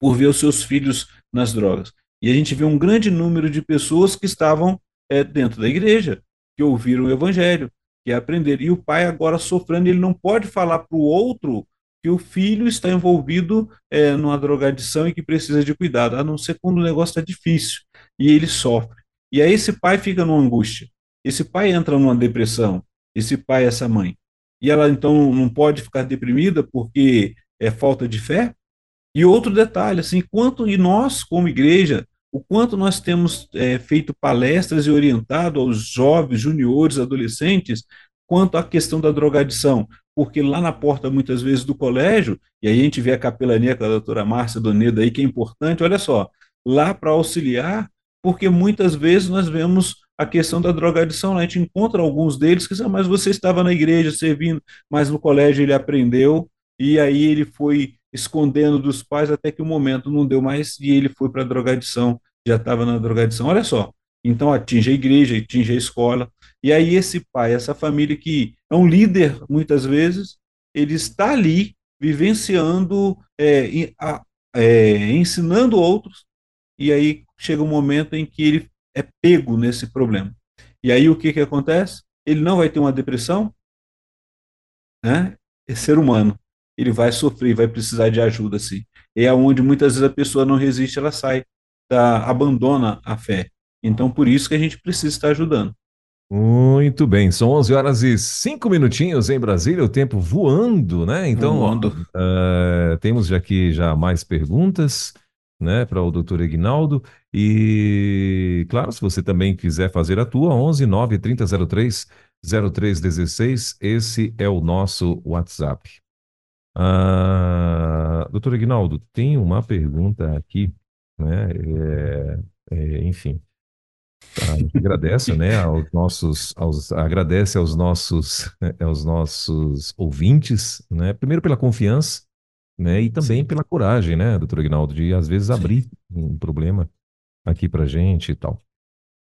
por ver os seus filhos nas drogas. E a gente vê um grande número de pessoas que estavam é, dentro da igreja, que ouviram o evangelho, que é aprender. E o pai agora sofrendo, ele não pode falar para o outro que o filho está envolvido é, numa drogadição e que precisa de cuidado, a não ser quando o negócio está difícil e ele sofre. E aí esse pai fica numa angústia, esse pai entra numa depressão, esse pai, essa mãe. E ela então não pode ficar deprimida porque é falta de fé? E outro detalhe, assim, quanto e nós como igreja o quanto nós temos é, feito palestras e orientado aos jovens, juniores, adolescentes, quanto à questão da drogadição. Porque lá na porta, muitas vezes, do colégio, e aí a gente vê a capelania com a doutora Márcia Doneda aí, que é importante, olha só, lá para auxiliar, porque muitas vezes nós vemos a questão da drogadição, a gente encontra alguns deles que dizem, ah, mas você estava na igreja servindo, mas no colégio ele aprendeu, e aí ele foi escondendo dos pais até que o momento não deu mais e ele foi para a drogadição, já estava na drogadição. Olha só, então atinge a igreja, atinge a escola, e aí esse pai, essa família que é um líder muitas vezes, ele está ali vivenciando, é, é, ensinando outros, e aí chega um momento em que ele é pego nesse problema. E aí o que, que acontece? Ele não vai ter uma depressão, né? É ser humano ele vai sofrer, vai precisar de ajuda, sim. É onde muitas vezes a pessoa não resiste, ela sai, tá, abandona a fé. Então, por isso que a gente precisa estar ajudando. Muito bem, são 11 horas e 5 minutinhos em Brasília, o tempo voando, né? Então, voando. Uh, temos aqui já mais perguntas, né, para o doutor Ignaldo. E, claro, se você também quiser fazer a tua, 11 9 3003 0316, esse é o nosso WhatsApp. Uh, doutor Aguinaldo, tem uma pergunta aqui, né? É, é, enfim, a gente agradece, né, aos nossos, aos, agradece aos nossos, <laughs> aos nossos ouvintes, né? Primeiro pela confiança, né? E também Sim. pela coragem, né, doutor Aguinaldo, de às vezes abrir Sim. um problema aqui pra gente e tal.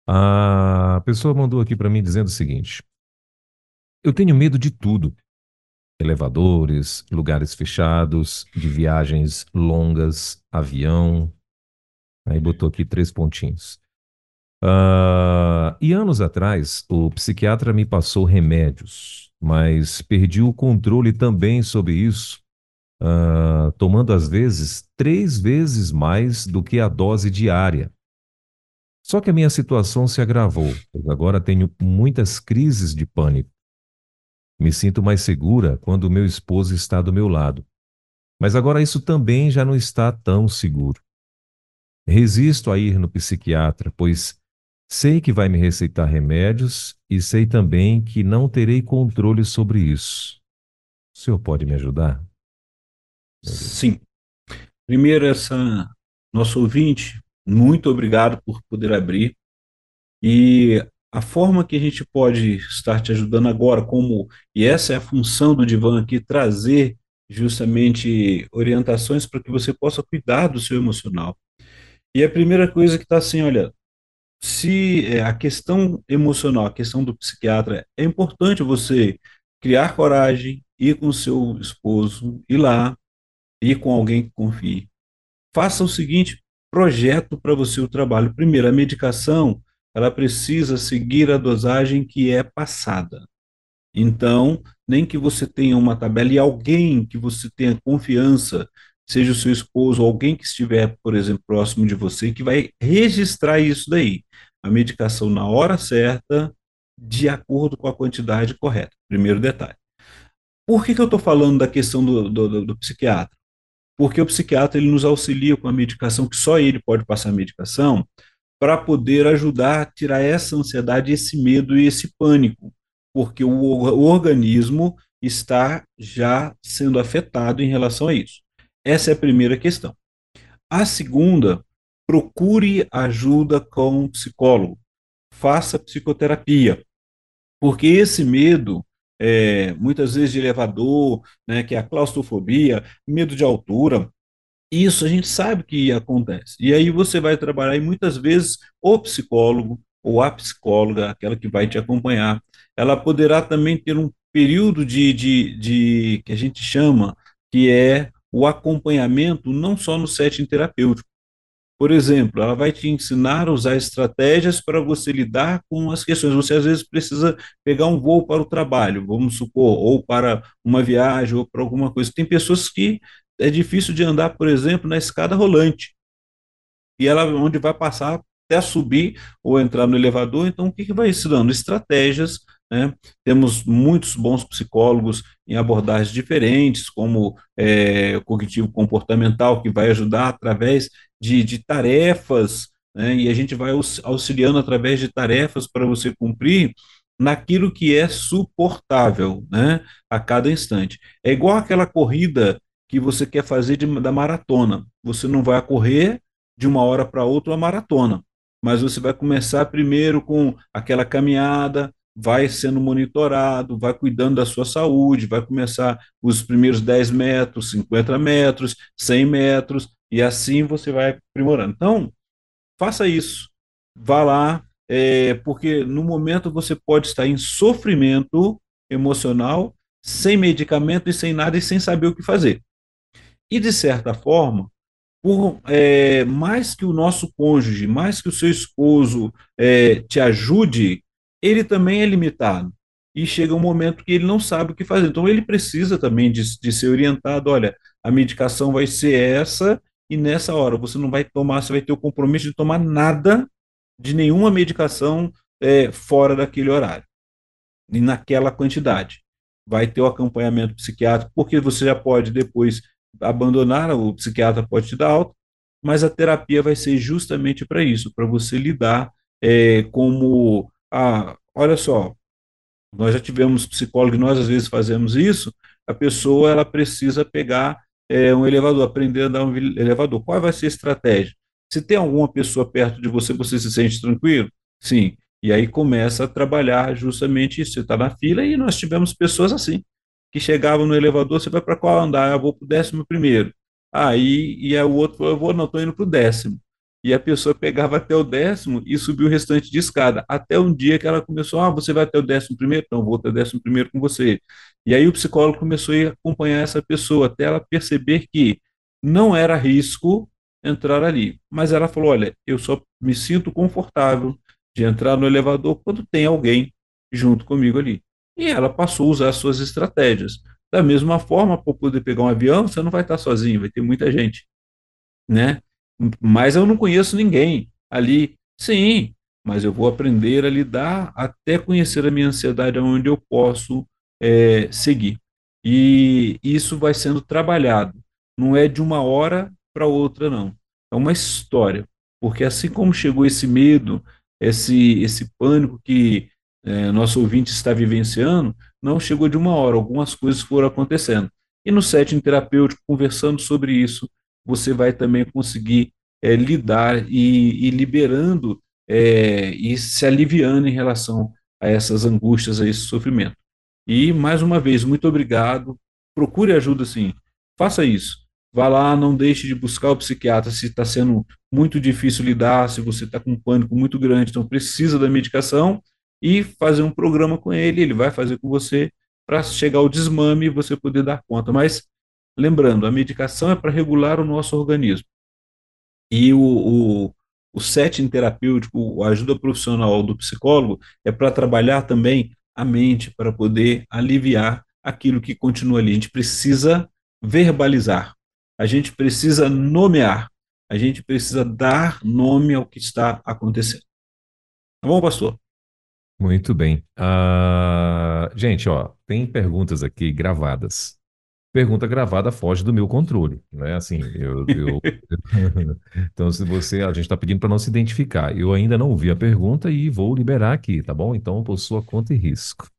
A pessoa mandou aqui para mim dizendo o seguinte: Eu tenho medo de tudo. Elevadores, lugares fechados, de viagens longas, avião. Aí botou aqui três pontinhos. Uh, e anos atrás, o psiquiatra me passou remédios, mas perdi o controle também sobre isso, uh, tomando às vezes três vezes mais do que a dose diária. Só que a minha situação se agravou, pois agora tenho muitas crises de pânico. Me sinto mais segura quando meu esposo está do meu lado. Mas agora isso também já não está tão seguro. Resisto a ir no psiquiatra, pois sei que vai me receitar remédios e sei também que não terei controle sobre isso. O senhor pode me ajudar? Sim. Primeiro, essa nosso ouvinte muito obrigado por poder abrir. E a forma que a gente pode estar te ajudando agora, como e essa é a função do Divan aqui, trazer justamente orientações para que você possa cuidar do seu emocional. E a primeira coisa que está assim, olha, se é, a questão emocional, a questão do psiquiatra, é importante você criar coragem, ir com seu esposo, ir lá, ir com alguém que confie. Faça o seguinte, projeto para você o trabalho. Primeiro, a medicação, ela precisa seguir a dosagem que é passada. Então, nem que você tenha uma tabela e alguém que você tenha confiança, seja o seu esposo ou alguém que estiver, por exemplo, próximo de você, que vai registrar isso daí. A medicação na hora certa, de acordo com a quantidade correta. Primeiro detalhe. Por que, que eu estou falando da questão do, do, do psiquiatra? porque o psiquiatra ele nos auxilia com a medicação, que só ele pode passar a medicação, para poder ajudar a tirar essa ansiedade, esse medo e esse pânico, porque o, o organismo está já sendo afetado em relação a isso. Essa é a primeira questão. A segunda, procure ajuda com um psicólogo, faça psicoterapia, porque esse medo é, muitas vezes de elevador, né, que é a claustrofobia, medo de altura. Isso a gente sabe que acontece. E aí você vai trabalhar e muitas vezes o psicólogo ou a psicóloga, aquela que vai te acompanhar, ela poderá também ter um período de, de, de que a gente chama que é o acompanhamento não só no setting terapêutico, por exemplo, ela vai te ensinar a usar estratégias para você lidar com as questões. Você às vezes precisa pegar um voo para o trabalho, vamos supor, ou para uma viagem, ou para alguma coisa. Tem pessoas que é difícil de andar, por exemplo, na escada rolante. E ela onde vai passar até subir ou entrar no elevador, então o que, que vai ensinando? Estratégias né? Temos muitos bons psicólogos em abordagens diferentes, como é, cognitivo comportamental, que vai ajudar através de, de tarefas, né? e a gente vai auxiliando através de tarefas para você cumprir naquilo que é suportável né? a cada instante. É igual aquela corrida que você quer fazer de, da maratona. Você não vai correr de uma hora para outra uma maratona, mas você vai começar primeiro com aquela caminhada, vai sendo monitorado, vai cuidando da sua saúde, vai começar os primeiros 10 metros, 50 metros, 100 metros, e assim você vai aprimorando. Então, faça isso. Vá lá, é, porque no momento você pode estar em sofrimento emocional, sem medicamento e sem nada e sem saber o que fazer. E, de certa forma, por é, mais que o nosso cônjuge, mais que o seu esposo é, te ajude ele também é limitado. E chega um momento que ele não sabe o que fazer. Então, ele precisa também de, de ser orientado: olha, a medicação vai ser essa, e nessa hora você não vai tomar, você vai ter o compromisso de tomar nada de nenhuma medicação é, fora daquele horário e naquela quantidade. Vai ter o acompanhamento psiquiátrico, porque você já pode depois abandonar, o psiquiatra pode te dar alta, mas a terapia vai ser justamente para isso, para você lidar é, como ah, olha só, nós já tivemos psicólogo, nós às vezes fazemos isso, a pessoa ela precisa pegar é, um elevador, aprender a andar um elevador. Qual vai ser a estratégia? Se tem alguma pessoa perto de você, você se sente tranquilo? Sim. E aí começa a trabalhar justamente isso. Você está na fila e nós tivemos pessoas assim, que chegavam no elevador, você vai para qual andar? Eu vou para o décimo primeiro. Aí, e aí o outro falou, eu vou, não, estou indo para o décimo. E a pessoa pegava até o décimo e subiu o restante de escada. Até um dia que ela começou, ah, você vai até o décimo primeiro? Então, vou até o décimo primeiro com você. E aí o psicólogo começou a acompanhar essa pessoa, até ela perceber que não era risco entrar ali. Mas ela falou, olha, eu só me sinto confortável de entrar no elevador quando tem alguém junto comigo ali. E ela passou a usar as suas estratégias. Da mesma forma, para poder pegar um avião, você não vai estar sozinho, vai ter muita gente, né? Mas eu não conheço ninguém ali. Sim, mas eu vou aprender a lidar até conhecer a minha ansiedade, onde eu posso é, seguir. E isso vai sendo trabalhado. Não é de uma hora para outra, não. É uma história. Porque assim como chegou esse medo, esse, esse pânico que é, nosso ouvinte está vivenciando, não chegou de uma hora. Algumas coisas foram acontecendo. E no setting terapêutico, conversando sobre isso, você vai também conseguir é, lidar e, e liberando é, e se aliviando em relação a essas angústias, a esse sofrimento. E, mais uma vez, muito obrigado. Procure ajuda, sim. Faça isso. Vá lá, não deixe de buscar o psiquiatra se está sendo muito difícil lidar, se você está com um pânico muito grande, então precisa da medicação e fazer um programa com ele, ele vai fazer com você para chegar ao desmame e você poder dar conta. Mas lembrando, a medicação é para regular o nosso organismo. E o, o, o setting terapêutico, a ajuda profissional do psicólogo, é para trabalhar também a mente, para poder aliviar aquilo que continua ali. A gente precisa verbalizar, a gente precisa nomear, a gente precisa dar nome ao que está acontecendo. Tá bom, pastor? Muito bem. Uh, gente, ó, tem perguntas aqui gravadas pergunta gravada foge do meu controle, né? Assim, eu, eu... <laughs> então se você, a gente está pedindo para não se identificar. Eu ainda não ouvi a pergunta e vou liberar aqui, tá bom? Então por sua conta e risco.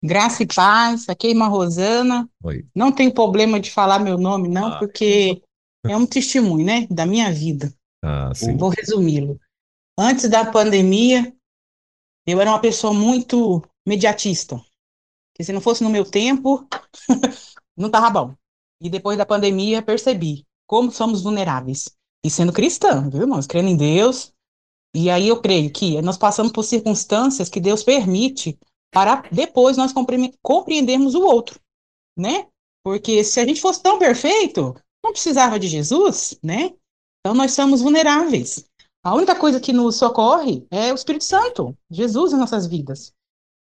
Graça e paz, aqui é irmã Rosana. Oi. Não tem problema de falar meu nome, não, ah. porque é um testemunho, né, da minha vida. Ah, sim. Vou resumi-lo. Antes da pandemia, eu era uma pessoa muito mediatista que se não fosse no meu tempo, <laughs> não estava bom. E depois da pandemia, percebi como somos vulneráveis. E sendo cristã, viu, irmãos? Crendo em Deus. E aí eu creio que nós passamos por circunstâncias que Deus permite para depois nós compreendermos o outro, né? Porque se a gente fosse tão perfeito, não precisava de Jesus, né? Então nós somos vulneráveis. A única coisa que nos socorre é o Espírito Santo, Jesus em nossas vidas.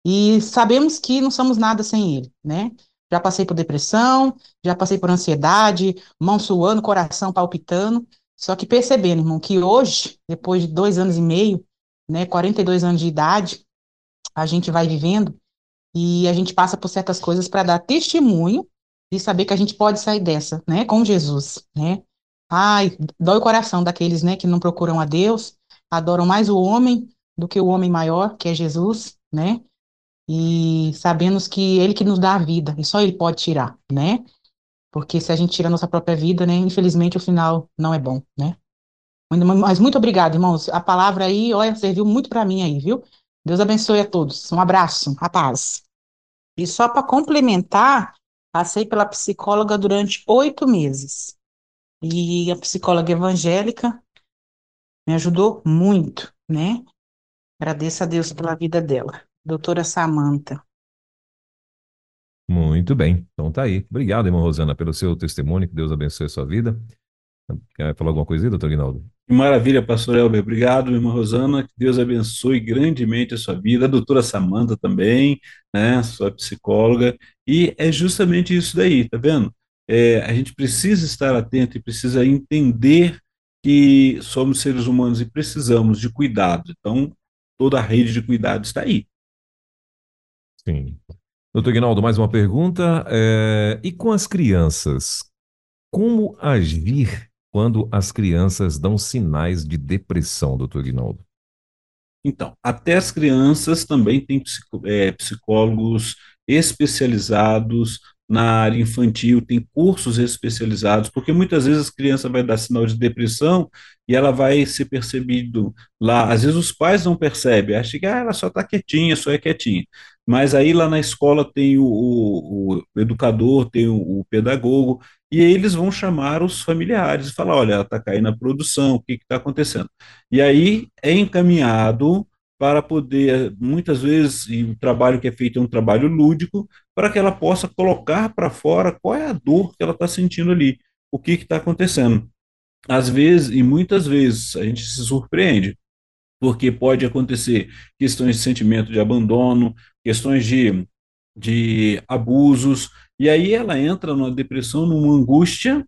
E sabemos que não somos nada sem ele, né? Já passei por depressão, já passei por ansiedade, mão suando, coração palpitando. Só que percebendo, irmão, que hoje, depois de dois anos e meio, né, 42 anos de idade, a gente vai vivendo e a gente passa por certas coisas para dar testemunho e saber que a gente pode sair dessa, né, com Jesus, né? Ai, dói o coração daqueles, né, que não procuram a Deus, adoram mais o homem do que o homem maior, que é Jesus, né? e sabemos que Ele que nos dá a vida, e só Ele pode tirar, né? Porque se a gente tira a nossa própria vida, né, infelizmente o final não é bom, né? Mas muito obrigado, irmãos. A palavra aí, olha, serviu muito para mim aí, viu? Deus abençoe a todos. Um abraço, a paz. E só para complementar, passei pela psicóloga durante oito meses. E a psicóloga evangélica me ajudou muito, né? Agradeço a Deus pela vida dela doutora Samanta. Muito bem, então tá aí. Obrigado, irmã Rosana, pelo seu testemunho, que Deus abençoe a sua vida. Quer falar alguma coisa aí, doutor Guinaldo? Maravilha, pastor Elber. Obrigado, irmã Rosana. Que Deus abençoe grandemente a sua vida. A doutora Samanta também, né? Sua psicóloga. E é justamente isso daí, tá vendo? É, a gente precisa estar atento e precisa entender que somos seres humanos e precisamos de cuidado. Então, toda a rede de cuidado está aí. Sim. Doutor Guinaldo, mais uma pergunta. É, e com as crianças? Como agir quando as crianças dão sinais de depressão, doutor Guinaldo? Então, até as crianças também têm é, psicólogos especializados na área infantil, tem cursos especializados, porque muitas vezes a criança vai dar sinal de depressão e ela vai ser percebido lá. Às vezes os pais não percebem, acham que ah, ela só está quietinha, só é quietinha. Mas aí lá na escola tem o, o, o educador, tem o, o, pedagogo, e eles vão chamar os familiares e falar: olha, ela está caindo na produção, o que está acontecendo? E aí é encaminhado para poder, muitas vezes, e o trabalho que é feito é um trabalho lúdico, para que ela possa colocar para fora qual é a dor que ela está sentindo ali, o que está acontecendo. Às vezes, e muitas vezes, a gente se surpreende, porque pode acontecer questões de sentimento de abandono, questões de, de abusos, e aí ela entra numa depressão, numa angústia,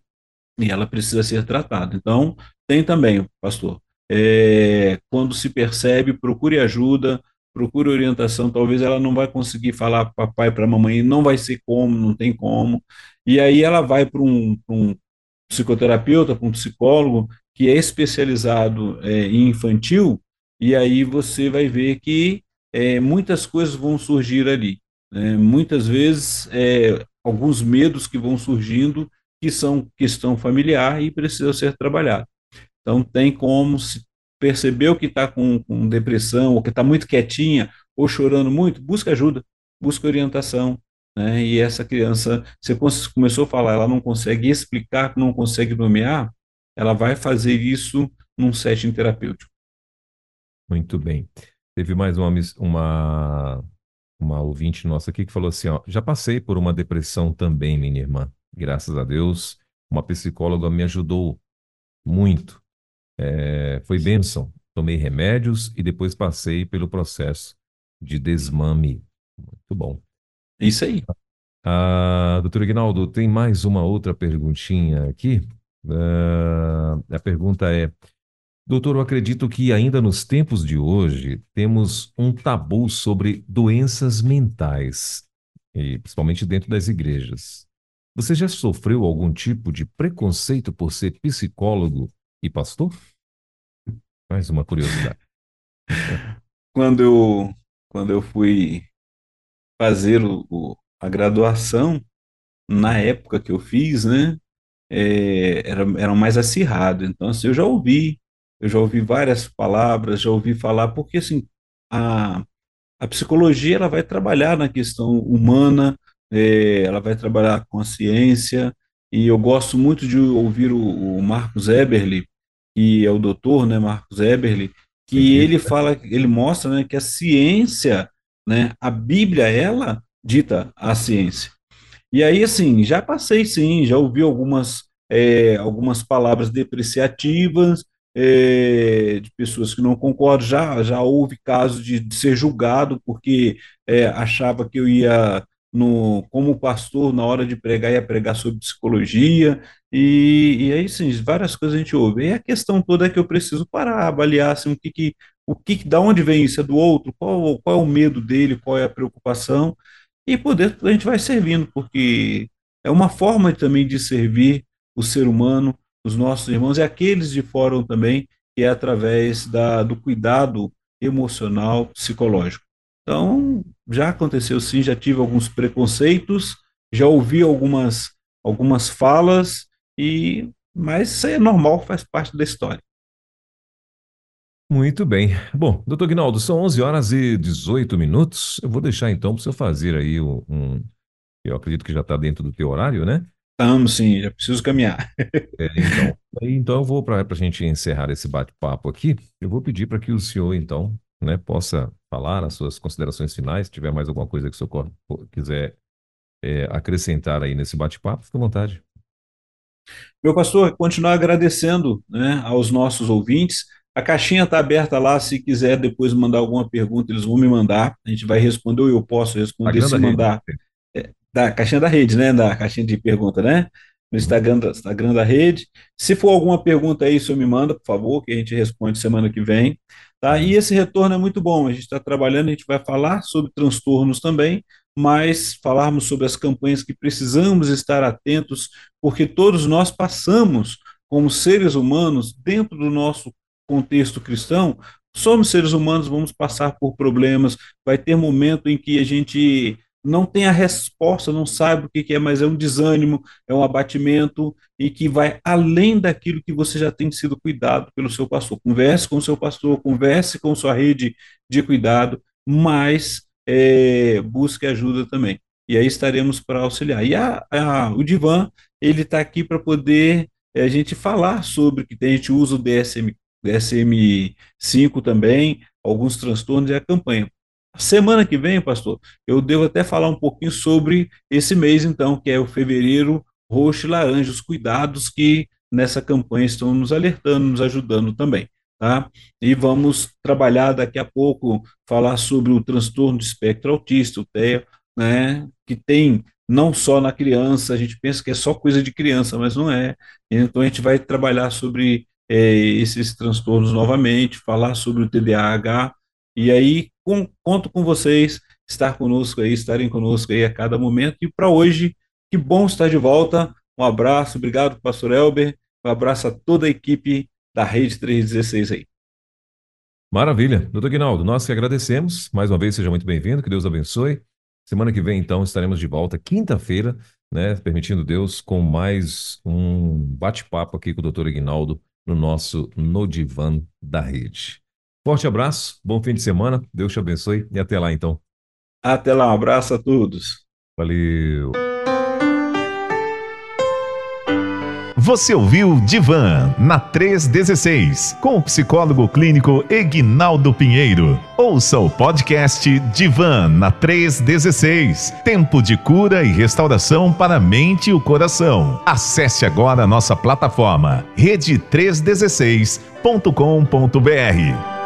e ela precisa ser tratada. Então, tem também, pastor, é, quando se percebe, procure ajuda, procure orientação. Talvez ela não vai conseguir falar para papai, para mamãe, não vai ser como, não tem como. E aí ela vai para um, um, psicoterapeuta, para um psicólogo que é especializado é, em infantil, e aí você vai ver que é, muitas coisas vão surgir ali. Né? Muitas vezes, é, alguns medos que vão surgindo que são questão familiar e precisam ser trabalhados. Então, tem como se percebeu que está com, com, depressão, ou que está muito quietinha, ou chorando muito, busca ajuda, busca orientação. Né? E essa criança, você começou a falar, ela não consegue explicar, não consegue nomear, ela vai fazer isso num setting terapêutico. Muito bem. Teve mais uma, uma, uma ouvinte nossa aqui que falou assim: ó, já passei por uma depressão também, minha irmã. Graças a Deus, uma psicóloga me ajudou muito. É, foi bênção. Tomei remédios e depois passei pelo processo de desmame. Muito bom. Isso aí. Ah, doutor Ignaldo, tem mais uma outra perguntinha aqui. Ah, a pergunta é: Doutor, eu acredito que ainda nos tempos de hoje temos um tabu sobre doenças mentais, e principalmente dentro das igrejas. Você já sofreu algum tipo de preconceito por ser psicólogo e pastor? Mais uma curiosidade. quando eu, quando eu fui fazer o, o, a graduação, na época que eu fiz, né, é, era, eram mais acirrados. Então, assim, eu já ouvi, eu já ouvi várias palavras, já ouvi falar, porque, assim, a, a psicologia, ela vai trabalhar na questão humana, é, ela vai trabalhar com a ciência, e eu gosto muito de ouvir o, o Marcos Eberle, que é o doutor, né, Marcos Eberle, que ele fala, ele mostra, né, que a ciência, né, a Bíblia, ela dita a ciência. E aí, assim, já passei sim, já ouvi algumas, é, algumas palavras depreciativas, é, de pessoas que não concordam, já, já houve casos de, de ser julgado porque é, achava que eu ia no, como pastor, na hora de pregar, ia pregar sobre psicologia, e, e aí, sim, várias coisas a gente ouve. E a questão toda é que eu preciso parar, avaliar assim, o que, que o que, da onde vem isso? É do outro? Qual, qual é o medo dele? Qual é a preocupação? E poder, a gente vai servindo, porque é uma forma também de servir o ser humano, os nossos irmãos e aqueles de fora também, que é através da, do cuidado emocional, psicológico. Então, já aconteceu sim, já tive alguns preconceitos, já ouvi algumas, algumas falas, e mas isso é normal, faz parte da história. Muito bem. Bom, doutor Guinaldo, são 11 horas e 18 minutos. Eu vou deixar então para você fazer aí um, um, Eu acredito que já está dentro do teu horário, né? Estamos sim, já preciso caminhar. É, então, <laughs> então eu vou para a gente encerrar esse bate-papo aqui. Eu vou pedir para que o senhor então né, possa falar as suas considerações finais, se tiver mais alguma coisa que o senhor quiser é, acrescentar aí nesse bate-papo, fique à vontade. Meu pastor, continuar agradecendo né, aos nossos ouvintes. A caixinha está aberta lá, se quiser depois mandar alguma pergunta, eles vão me mandar. A gente vai responder, ou eu posso responder se mandar. É, da caixinha da rede, né? Da caixinha de pergunta, né? No Instagram, da, Instagram da rede. Se for alguma pergunta aí, o me manda, por favor, que a gente responde semana que vem. Tá? E esse retorno é muito bom. A gente está trabalhando, a gente vai falar sobre transtornos também, mas falarmos sobre as campanhas que precisamos estar atentos, porque todos nós passamos como seres humanos dentro do nosso contexto cristão, somos seres humanos, vamos passar por problemas, vai ter momento em que a gente não tem a resposta, não sabe o que é, mas é um desânimo, é um abatimento e que vai além daquilo que você já tem sido cuidado pelo seu pastor. Converse com o seu pastor, converse com sua rede de cuidado, mas é, busque ajuda também. E aí estaremos para auxiliar. E a, a, o Divan, ele está aqui para poder é, a gente falar sobre que tem, a gente usa o DSM, DSM-5 também, alguns transtornos e a campanha. Semana que vem, pastor, eu devo até falar um pouquinho sobre esse mês, então, que é o fevereiro roxo e laranja, os cuidados que nessa campanha estão nos alertando, nos ajudando também. Tá? E vamos trabalhar daqui a pouco, falar sobre o transtorno de espectro autista, o TEA, né, que tem não só na criança, a gente pensa que é só coisa de criança, mas não é. Então a gente vai trabalhar sobre é, esses transtornos novamente, falar sobre o TDAH, e aí com, conto com vocês, estar conosco aí, estarem conosco aí a cada momento. E para hoje, que bom estar de volta. Um abraço, obrigado, pastor Elber. Um abraço a toda a equipe da Rede 316 aí. Maravilha. Doutor Guinaldo, nós que agradecemos. Mais uma vez, seja muito bem-vindo, que Deus abençoe. Semana que vem, então, estaremos de volta, quinta-feira, né, permitindo Deus, com mais um bate-papo aqui com o doutor Ignaldo no nosso No Divan da Rede. Forte abraço, bom fim de semana, Deus te abençoe e até lá então. Até lá, um abraço a todos. Valeu. Você ouviu Divan na 316 com o psicólogo clínico Egnaldo Pinheiro. Ouça o podcast Divan na 316. Tempo de cura e restauração para a mente e o coração. Acesse agora a nossa plataforma rede316.com.br.